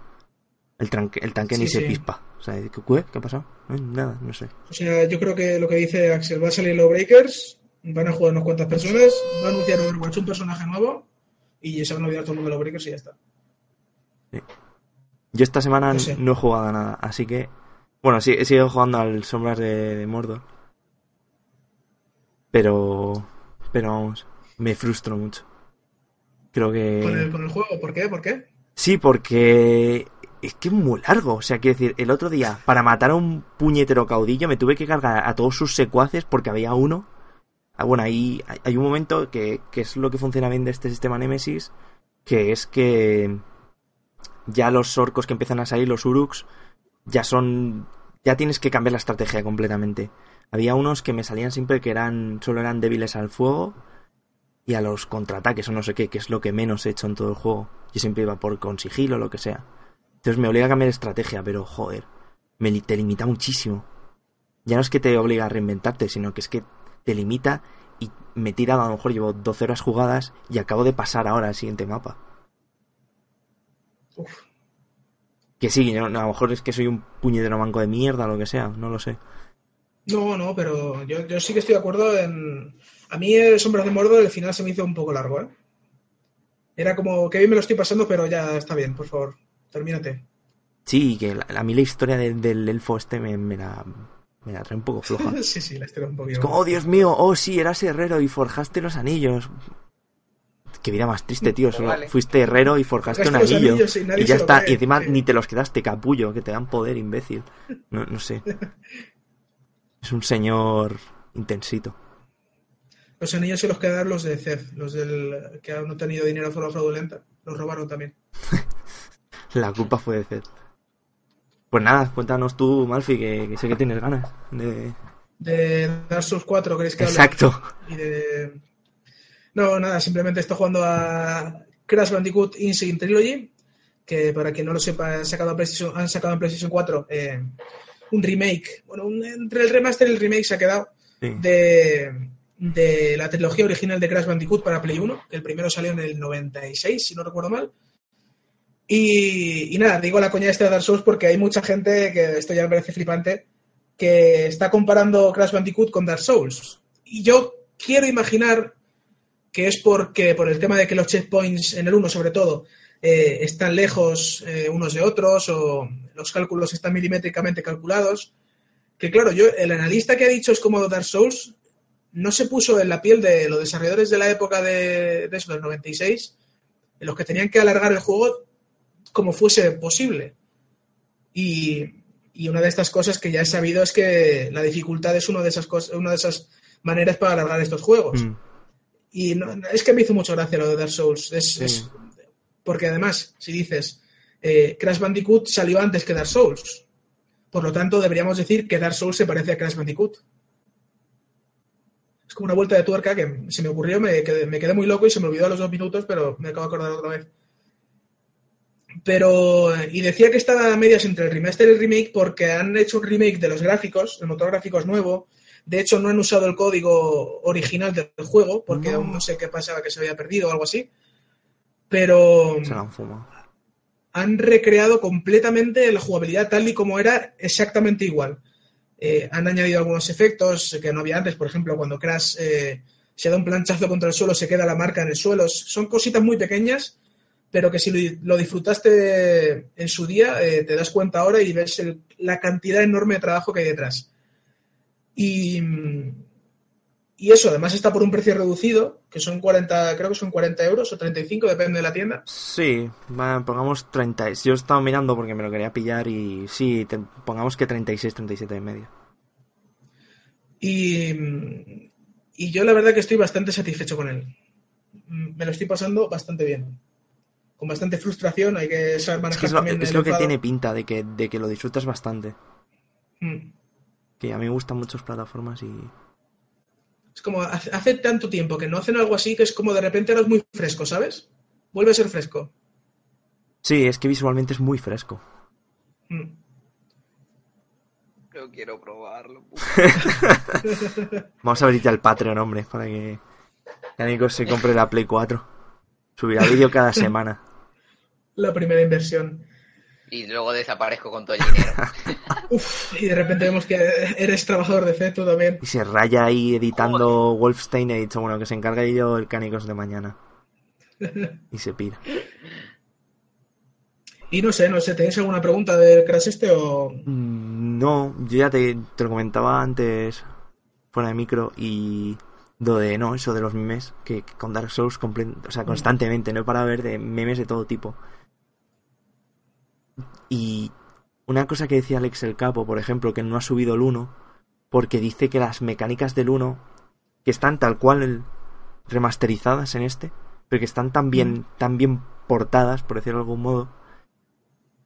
Speaker 1: El, tranque, el tanque
Speaker 2: Sí,
Speaker 1: ni se pispa. O sea, ¿qué, qué, ¿qué ha pasado? No, nada, no sé.
Speaker 2: O sea, yo creo que lo que dice Axel, va a salir Lawbreakers, van a jugar unas cuantas personas, va a anunciar Overwatch un personaje nuevo y se van a olvidar todo el mundo de Lawbreakers y ya está.
Speaker 1: Yo esta semana
Speaker 2: No sé.
Speaker 1: no he jugado a nada, así que... Bueno, sí, he seguido jugando al Sombras de, de Mordor. Pero... Pero vamos, me frustro mucho. Creo que...
Speaker 2: Con el, con el juego, ¿por qué? ¿Por qué?
Speaker 1: Sí, porque es que es muy largo. O sea, quiero decir, el otro día, para matar a un puñetero caudillo, me tuve que cargar a todos sus secuaces porque había uno. Ah, bueno, ahí hay- un momento que, que es lo que funciona bien de este sistema Nemesis, que es que ya los orcos que empiezan a salir, los uruks, ya son... Ya tienes que cambiar la estrategia completamente. Había unos que me salían siempre que eran solo eran débiles al fuego y a los contraataques o no sé qué, que es lo que menos he hecho en todo el juego. Yo siempre iba por con sigilo o lo que sea. Entonces me obliga a cambiar estrategia, pero joder, me li- te limita muchísimo. Ya no es que te obliga a reinventarte, sino que es que te limita y me tira, a lo mejor llevo 12 horas jugadas y acabo de pasar ahora al siguiente mapa.
Speaker 2: Uf.
Speaker 1: Que sí, yo- a lo mejor es que soy un puñetero manco de mierda o lo que sea, no lo sé.
Speaker 2: No, no, pero yo, yo sí que estoy de acuerdo en... A mí el Sombras de Mordor el final se me hizo un poco largo, ¿eh? Era como, que bien me lo estoy pasando, pero ya está bien, por favor, termínate.
Speaker 1: Sí, que la- a mí la historia de- del elfo este me, me la, me la trae un poco floja.
Speaker 2: sí, sí, la historia un poquito.
Speaker 1: Es como, oh Dios mío, oh sí, eras herrero y forjaste los anillos. Qué vida más triste, tío. Solo
Speaker 3: Vale.
Speaker 1: fuiste herrero y forjaste un anillo.
Speaker 2: anillos y
Speaker 1: ya está.
Speaker 2: cree,
Speaker 1: Y encima
Speaker 2: sí.
Speaker 1: ni te los quedaste capullo, que te dan poder, imbécil. No, no sé. Es un señor intensito.
Speaker 2: Los anillos se los quedaron los de Zed, los del que han tenido dinero de forma fraudulenta. Los robaron también.
Speaker 1: La culpa fue de Zed. Pues nada, cuéntanos tú, Malfi, que, que sé que tienes ganas de...
Speaker 2: De Dark Souls 4, ¿queréis que hable?
Speaker 1: Exacto.
Speaker 2: Y de... No, nada, simplemente estoy jugando a Crash Bandicoot Insane Trilogy, que para quien no lo sepa, han sacado, a PlayStation, han sacado en PlayStation 4 eh, un remake. Bueno, un- entre el remaster y el remake se ha quedado
Speaker 1: Sí.
Speaker 2: de, de la trilogía original de Crash Bandicoot para Play 1. que El primero salió en el 96, si no recuerdo mal. Y, y nada, digo la coña esta de Dark Souls porque hay mucha gente, que esto ya me parece flipante, que está comparando Crash Bandicoot con Dark Souls. Y yo quiero imaginar que es porque por el tema de que los checkpoints en el 1 sobre todo eh, están lejos eh, unos de otros o los cálculos están milimétricamente calculados. Que claro, yo el analista que ha dicho es como Dark Souls no se puso en la piel de los desarrolladores de la época de, de eso, del 96, en los que tenían que alargar el juego como fuese posible. Y, y una de estas cosas que ya he sabido es que la dificultad es una de esas, cosas, una de esas maneras para alargar estos juegos.
Speaker 1: Mm,
Speaker 2: Y no- es que me hizo mucha gracia lo de Dark Souls. Es, es- porque además, si dices, eh, Crash Bandicoot salió antes que Dark Souls. Por lo tanto, deberíamos decir que Dark Souls se parece a Crash Bandicoot. Es como una vuelta de tuerca que se me ocurrió, me quedé, me quedé muy loco y se me olvidó a los dos minutos, pero me acabo de acordar otra vez. Pero, y decía que estaba a medias entre el remaster y el remake porque han hecho un remake de los gráficos, el motor gráfico es nuevo. De hecho, no han usado el código original del juego porque
Speaker 1: No.
Speaker 2: aún no sé qué pasaba, que se había perdido o algo así. Pero
Speaker 1: se la han
Speaker 2: recreado completamente la jugabilidad tal y como era exactamente igual. Eh, han añadido algunos efectos que no había antes, por ejemplo, cuando Crash eh, se da un planchazo contra el suelo, se queda la marca en el suelo. Son cositas muy pequeñas, pero que si lo, lo disfrutaste en su día, eh, te das cuenta ahora y ves el- la cantidad enorme de trabajo que hay detrás. Y, y eso, además está por un precio reducido, que son 40, creo que son 40 euros o 35, depende de la tienda.
Speaker 1: Sí, pongamos 30. Yo estaba mirando porque me lo quería pillar y sí, te- pongamos que 36, 37 y medio.
Speaker 2: Y, y yo la verdad que estoy bastante satisfecho con él. Me lo estoy pasando bastante bien. Con bastante frustración, hay que saber
Speaker 1: Es
Speaker 2: manejar
Speaker 1: que es lo,
Speaker 2: también
Speaker 1: es
Speaker 2: el
Speaker 1: lo que
Speaker 2: enfado.
Speaker 1: tiene pinta de que, de que lo disfrutas bastante.
Speaker 2: Mm.
Speaker 1: Que a mí me gustan muchas plataformas y...
Speaker 2: Es como, hace, hace tanto tiempo que no hacen algo así que es como de repente ahora es muy fresco, ¿sabes? Vuelve a ser fresco.
Speaker 1: Sí, es que visualmente es muy fresco.
Speaker 2: Mm.
Speaker 3: Yo quiero probarlo.
Speaker 1: Vamos a abrir ya el Patreon, hombre, para que que Nico se compre la Play 4. Subirá vídeo cada semana.
Speaker 2: La primera inversión.
Speaker 3: Y luego desaparezco con todo el dinero.
Speaker 2: Uf, y de repente vemos que eres trabajador de tú también.
Speaker 1: Y se raya ahí editando Wolfstein y ha dicho, bueno, que se encargue yo el Cánicos de mañana. Y se pira.
Speaker 2: Y no sé, no sé, ¿tenéis alguna pregunta del Crash este o...?
Speaker 1: Mm, No, yo ya te, te lo comentaba antes fuera de micro y lo de, no, eso de los memes, que, que con Dark Souls o sea, constantemente, no he parado de ver de memes de todo tipo. Y una cosa que decía Alex el Capo, por ejemplo, que no ha subido el 1, porque dice que las mecánicas del 1, que están tal cual el- remasterizadas en este, pero que están tan bien, tan bien portadas, por decirlo de algún modo,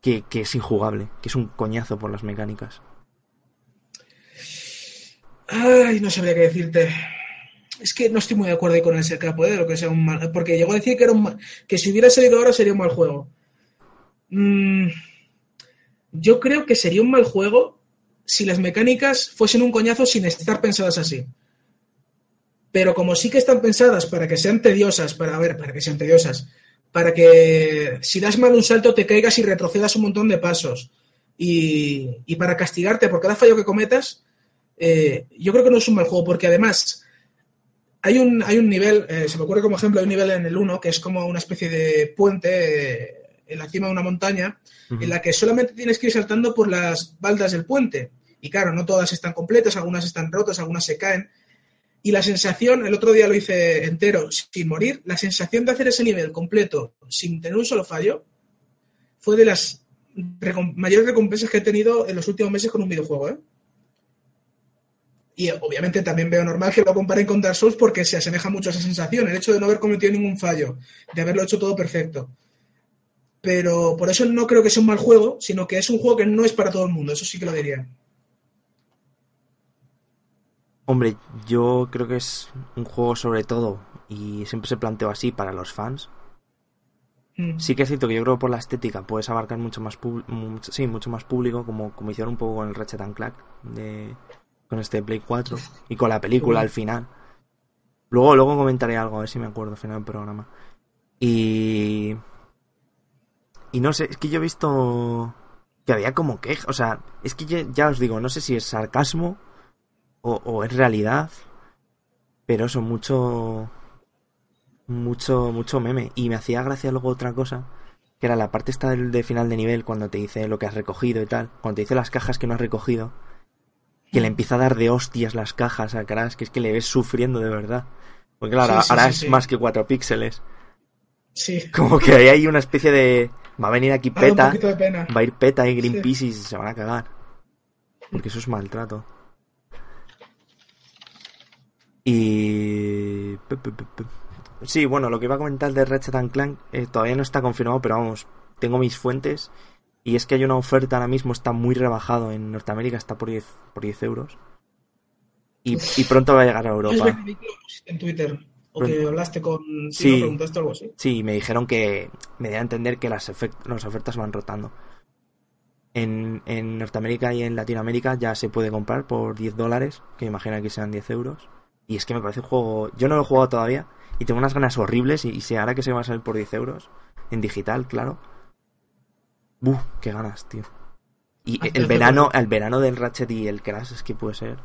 Speaker 1: que, que es injugable, que es un coñazo por las mecánicas.
Speaker 2: Ay, no sabría qué decirte. Es que no estoy muy de acuerdo con el Sercapo, ¿eh? de lo que sea un mal... Porque llegó a decir que era un mal- que si hubiera salido ahora sería un mal juego. Mm, yo creo que sería un mal juego si las mecánicas fuesen un coñazo sin estar pensadas así. Pero como sí que están pensadas para que sean tediosas, para a ver, para que sean tediosas, para que si das mal un salto te caigas y retrocedas un montón de pasos. Y, para castigarte por cada fallo que cometas, eh, yo creo que no es un mal juego, porque además hay un, hay un nivel, eh, se me ocurre como ejemplo, hay un nivel en el 1 que es como una especie de puente eh, en la cima de una montaña, en la que solamente tienes que ir saltando por las baldas del puente. Y claro, no todas están completas, algunas están rotas, algunas se caen. Y la sensación, el otro día lo hice entero sin morir, la sensación de hacer ese nivel completo sin tener un solo fallo fue de las recom- mayores recompensas que he tenido en los últimos meses con un videojuego. ¿eh? Y obviamente también veo normal que lo comparen con Dark Souls porque se asemeja mucho a esa sensación, el hecho de no haber cometido ningún fallo, de haberlo hecho todo perfecto. Pero por eso no creo que sea un mal juego, sino que es un juego que no es para todo el mundo, eso sí que lo diría.
Speaker 1: Hombre, yo creo que es un juego sobre todo, y siempre se planteó así para los fans.
Speaker 2: Mm.
Speaker 1: Sí que es cierto que yo creo que por la estética puedes abarcar mucho más mucho, sí, mucho más público, como, como hicieron un poco con el Ratchet and Clank, de, con este Play 4, y con la película al final. Luego, luego comentaré algo, a ver si me acuerdo al final del programa. Y... Y no sé, es que yo he visto que había como queja, o sea, es que ya, ya os digo, no sé si es sarcasmo o, o es realidad, pero eso, mucho, mucho, mucho meme. Y me hacía gracia luego otra cosa, que era la parte esta del de final de nivel, cuando te dice lo que has recogido y tal, cuando te dice las cajas que no has recogido, que le empieza a dar de hostias las cajas a Crash, que es que le ves sufriendo de verdad. Porque claro,
Speaker 2: Sí, sí,
Speaker 1: ahora
Speaker 2: sí,
Speaker 1: es más que cuatro píxeles.
Speaker 2: Sí,
Speaker 1: Como que ahí hay una especie de... Va a venir aquí
Speaker 2: un
Speaker 1: PETA, va a ir PETA y Greenpeace y se van a cagar. Porque eso es maltrato. Y... Sí, bueno, lo que iba a comentar de Ratchet and Clank eh, todavía no está confirmado, pero vamos, tengo mis fuentes. Y es que hay una oferta ahora mismo, está muy rebajado en Norteamérica, está por 10, por 10 euros. Y, y pronto va a llegar a Europa.
Speaker 2: en Twitter. O que hablaste con.
Speaker 1: Sí.
Speaker 2: Sí. preguntaste algo así.
Speaker 1: Sí, me dijeron que me da a entender que las, las ofertas van rotando. En, en Norteamérica y en Latinoamérica ya se puede comprar por 10 dólares, que imagino que sean 10 euros. Y es que me parece un juego... Yo no lo he jugado todavía y tengo unas ganas horribles y, y si ahora que se va a salir por 10 euros, en digital, claro. Buf, qué ganas, tío. Y
Speaker 2: Hazte
Speaker 1: el verano, el verano del Ratchet y el Crash es que puede ser.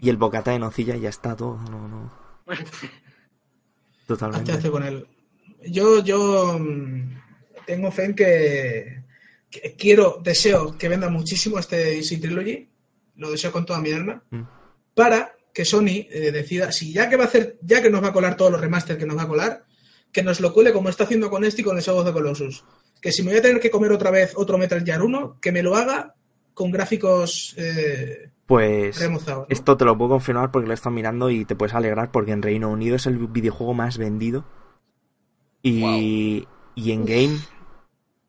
Speaker 1: Y el bocata de nocilla ya está todo, no, no. Totalmente.
Speaker 2: con él. Yo, yo mm, tengo fe en que, que quiero, deseo que venda muchísimo este DC Trilogy. Lo deseo con toda mi alma.
Speaker 1: Mm.
Speaker 2: Para que Sony eh, decida, si ya que va a hacer, ya que nos va a colar todos los remaster que nos va a colar, que nos lo cuele como está haciendo con este y con el Shadow the Colossus. Que si me voy a tener que comer otra vez otro Metal Gear 1, que me lo haga con gráficos eh,
Speaker 1: Pues
Speaker 2: remozados. ¿no?
Speaker 1: esto te lo puedo confirmar porque lo he estado mirando y te puedes alegrar porque en Reino Unido es el videojuego más vendido. Y, y en Game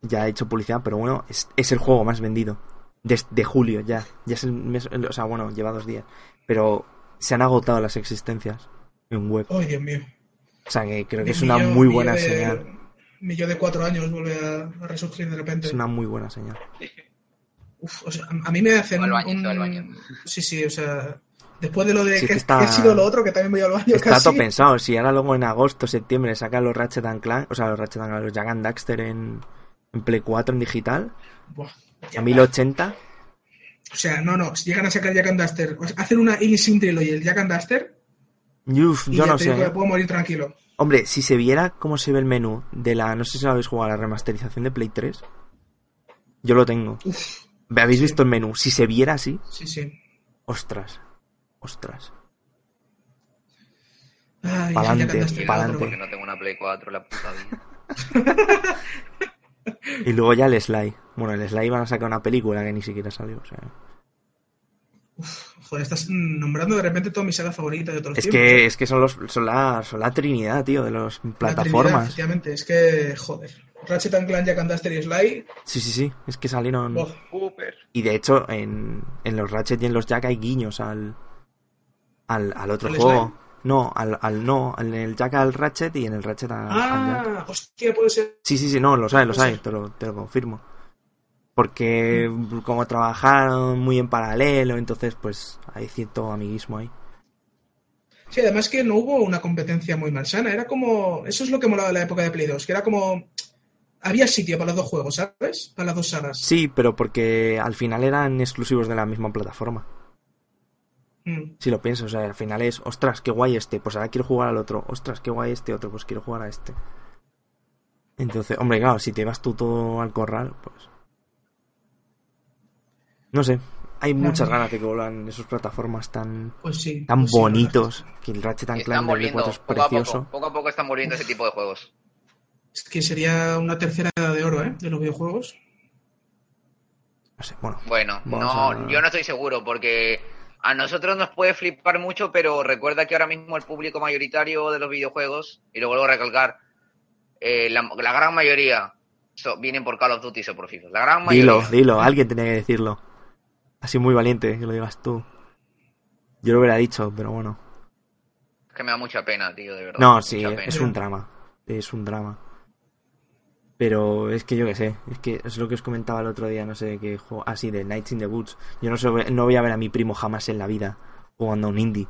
Speaker 1: ya he hecho publicidad, pero bueno, es, es el juego más vendido. Desde julio ya. Ya es el mes, el- o sea, bueno, lleva dos días. Pero se han agotado las existencias en web.
Speaker 2: Ay, Dios mío.
Speaker 1: O sea que creo que es una muy buena
Speaker 2: de-
Speaker 1: señal.
Speaker 2: Mi yo de cuatro años vuelve a, a resurgir de repente.
Speaker 1: Es una muy buena señal.
Speaker 2: Uf, o sea, a, mí me hacen
Speaker 3: al
Speaker 2: un,
Speaker 3: baño, al baño.
Speaker 2: Sí, sí, o sea... Después de lo de
Speaker 1: Sí,
Speaker 2: que,
Speaker 1: está-
Speaker 2: que ha sido lo otro, que también voy al baño
Speaker 1: Está
Speaker 2: casi.
Speaker 1: todo pensado. Si ahora luego en agosto, septiembre sacan los Ratchet and Clank, o sea, los Ratchet and Clank, los Jack and Daxter en, en Play 4 en digital,
Speaker 2: Buah,
Speaker 1: a 1080.
Speaker 2: O sea, no, no, si llegan a sacar Jack and Duster, o sea, hacen una Innocent Trilogy el Jack and Duster,
Speaker 1: Uf,
Speaker 2: y
Speaker 1: yo
Speaker 2: ya
Speaker 1: no sé. ¿eh?
Speaker 2: puedo morir tranquilo.
Speaker 1: Hombre, si se viera cómo se ve el menú de la. No sé si lo habéis jugado, la remasterización de Play 3. Yo lo tengo.
Speaker 2: Uf,
Speaker 1: ¿Habéis
Speaker 2: Sí.
Speaker 1: visto el menú? Si se viera así,
Speaker 2: sí, sí.
Speaker 1: ostras. Ostras.
Speaker 2: Ay,
Speaker 1: Pa'lante, pa'lante.
Speaker 3: Porque no tengo una Play 4, la puta vida.
Speaker 1: Y luego ya el Sly. Bueno, el Sly van a sacar una película que ni siquiera salió. O sea.
Speaker 2: Joder, estás nombrando de repente toda mi saga favorita de todos los
Speaker 1: Es
Speaker 2: tiempos.
Speaker 1: que, es que son, los, son, la, son la trinidad, tío, de las
Speaker 2: La
Speaker 1: plataformas.
Speaker 2: efectivamente, es que, joder. Ratchet and Clank, Jack and Duster y Sly.
Speaker 1: Sí, sí, sí. Es que salieron.
Speaker 3: Cooper.
Speaker 1: Y de hecho, en, en los Ratchet y en los Jack hay guiños al. al, al otro
Speaker 2: ¿Al
Speaker 1: juego. No, al, al no, en el Jack al Ratchet y en el Ratchet al, al Jack.
Speaker 2: Ah, hostia, puede ser.
Speaker 1: Sí, sí, sí, no, los hay, los
Speaker 2: Pues
Speaker 1: hay, te lo, te lo confirmo. Porque como trabajaron muy en paralelo, entonces pues hay cierto amiguismo ahí.
Speaker 2: Sí, además que no hubo una competencia muy malsana. Era como. Eso es lo que molaba de la época de Play 2, que era como. Había sitio para los dos juegos, ¿sabes? Para las dos sagas.
Speaker 1: Sí, pero porque al final eran exclusivos de la misma plataforma.
Speaker 2: Mm.
Speaker 1: Si lo piensas, o sea, al final es, ostras, qué guay este, pues ahora quiero jugar al otro, ostras, qué guay este otro, pues quiero jugar a este. Entonces, hombre, claro, si te vas tú todo al corral, pues... No sé, hay muchas ganas de que vuelvan esas plataformas tan,
Speaker 2: Pues sí.
Speaker 1: tan
Speaker 2: pues sí,
Speaker 1: bonitos, que el Ratchet and Clank de
Speaker 3: volviendo,
Speaker 1: 4 es
Speaker 3: poco a
Speaker 1: precioso.
Speaker 3: poco, poco a poco están volviendo ese tipo de juegos.
Speaker 2: Es que sería una tercera edad de oro, ¿eh? De los videojuegos.
Speaker 1: No sé, bueno,
Speaker 3: Bueno, no,
Speaker 1: a-
Speaker 3: yo no estoy seguro porque a nosotros nos puede flipar mucho, pero recuerda que ahora mismo el público mayoritario de los videojuegos, y lo vuelvo a recalcar, eh, la, la gran mayoría so- vienen por Call of Duty o por FIFA. La gran mayoría.
Speaker 1: dilo, dilo, alguien tenía que decirlo. Así muy valiente que lo digas tú. Yo lo hubiera dicho, pero bueno.
Speaker 3: Es que me da mucha pena, tío, de verdad.
Speaker 1: No, sí, es, un drama. Es un drama. Pero es que yo qué sé, es que es lo que os comentaba el otro día, no sé qué juego, así de Nights in the Woods. Yo no, sé, no voy a ver a mi primo jamás en la vida jugando a un indie.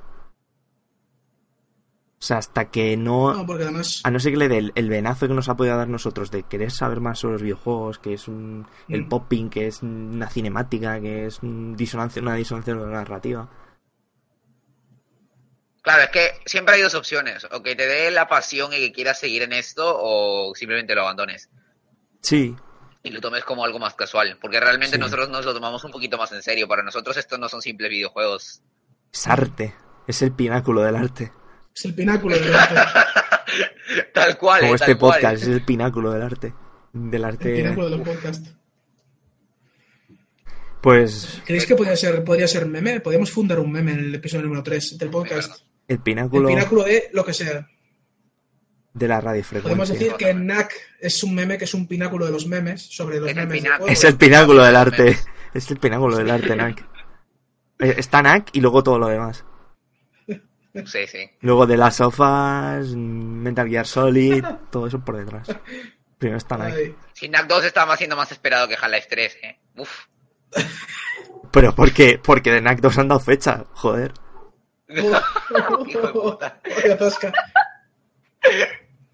Speaker 1: O sea, hasta que no,
Speaker 2: No, porque además.
Speaker 1: a no ser que le dé el, el venazo que nos ha podido dar nosotros de querer saber más sobre los videojuegos, que es un, el
Speaker 2: Mm.
Speaker 1: popping, que es una cinemática, que es un disonancia, una disonancia narrativa.
Speaker 3: Claro, es que siempre hay dos opciones. O que te dé la pasión y que quieras seguir en esto, o simplemente lo abandones.
Speaker 1: Sí,
Speaker 3: Y lo tomes como algo más casual. Porque realmente
Speaker 1: Sí.
Speaker 3: nosotros nos lo tomamos un poquito más en serio. Para nosotros estos no son simples videojuegos.
Speaker 1: es arte, es el pináculo del arte.
Speaker 2: Es el pináculo del arte.
Speaker 3: tal cual.
Speaker 1: Como
Speaker 3: eh,
Speaker 1: este
Speaker 3: tal cual.
Speaker 1: podcast, es el pináculo del arte. Del
Speaker 2: El
Speaker 1: arte.
Speaker 2: pináculo de los podcasts.
Speaker 1: Pues
Speaker 2: ¿Creéis que podría ser, podría ser meme? Podríamos fundar un meme en el episodio número 3 del podcast.
Speaker 1: el
Speaker 2: El
Speaker 1: pináculo,
Speaker 2: pináculo de lo que sea.
Speaker 1: de la
Speaker 2: Podemos
Speaker 1: radiofrecuencia.
Speaker 2: decir que NAC es un meme que es un pináculo de los memes sobre los
Speaker 3: Es el
Speaker 2: memes.
Speaker 3: pináculo.
Speaker 1: Es el pináculo del arte. Es el pináculo del arte, Nak. Eh, Está Nak y luego todo lo demás.
Speaker 3: Sí, sí.
Speaker 1: Luego de las sofás, Metal Gear Solid, todo eso por detrás. Primero está Nak.
Speaker 2: Ay.
Speaker 3: Si NAC 2 estaba siendo más esperado que Half-Life 3, eh. Uf.
Speaker 1: Pero porque, porque de Nak 2 han dado fecha, joder.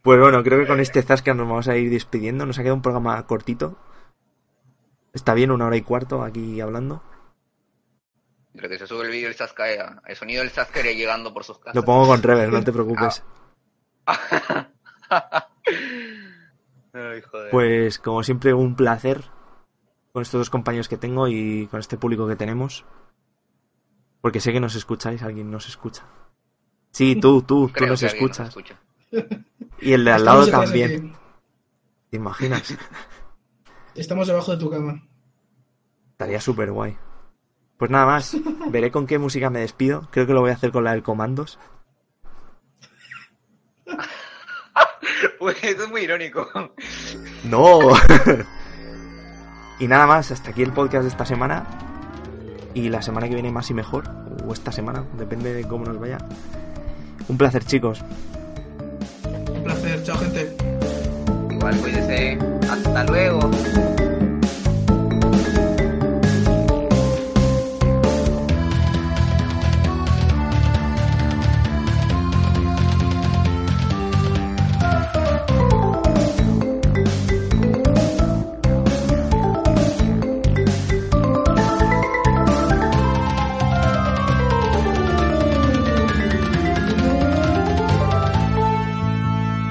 Speaker 1: Pues bueno, creo que con este Zasca nos vamos a ir despidiendo. Nos ha quedado un programa cortito. Está bien, una hora y cuarto aquí hablando.
Speaker 3: Pero que se sube el vídeo del Sasuke, el sonido del Sasuke llegando por sus casas.
Speaker 1: Lo pongo con reverb, no te preocupes.
Speaker 3: Ay, joder.
Speaker 1: Pues como siempre, un placer con estos dos compañeros que tengo y con este público que tenemos. Porque sé que nos escucháis, alguien nos escucha. Sí, tú, tú, tú nos escuchas.
Speaker 3: escucha.
Speaker 1: Y el de al lado
Speaker 2: Estamos
Speaker 1: también. ¿Te imaginas?
Speaker 2: Estamos debajo de tu cama.
Speaker 1: Estaría súper guay. Pues nada más, veré con qué música me despido. Creo que lo voy a hacer con la del Comandos.
Speaker 3: Pues eso es muy irónico.
Speaker 1: ¡No! y nada más, hasta aquí el podcast de esta semana. Y la semana que viene más y mejor. O esta semana, depende de cómo nos vaya. Un placer, chicos.
Speaker 2: Un placer. Chao, gente.
Speaker 3: Igual, cuídese. Hasta luego.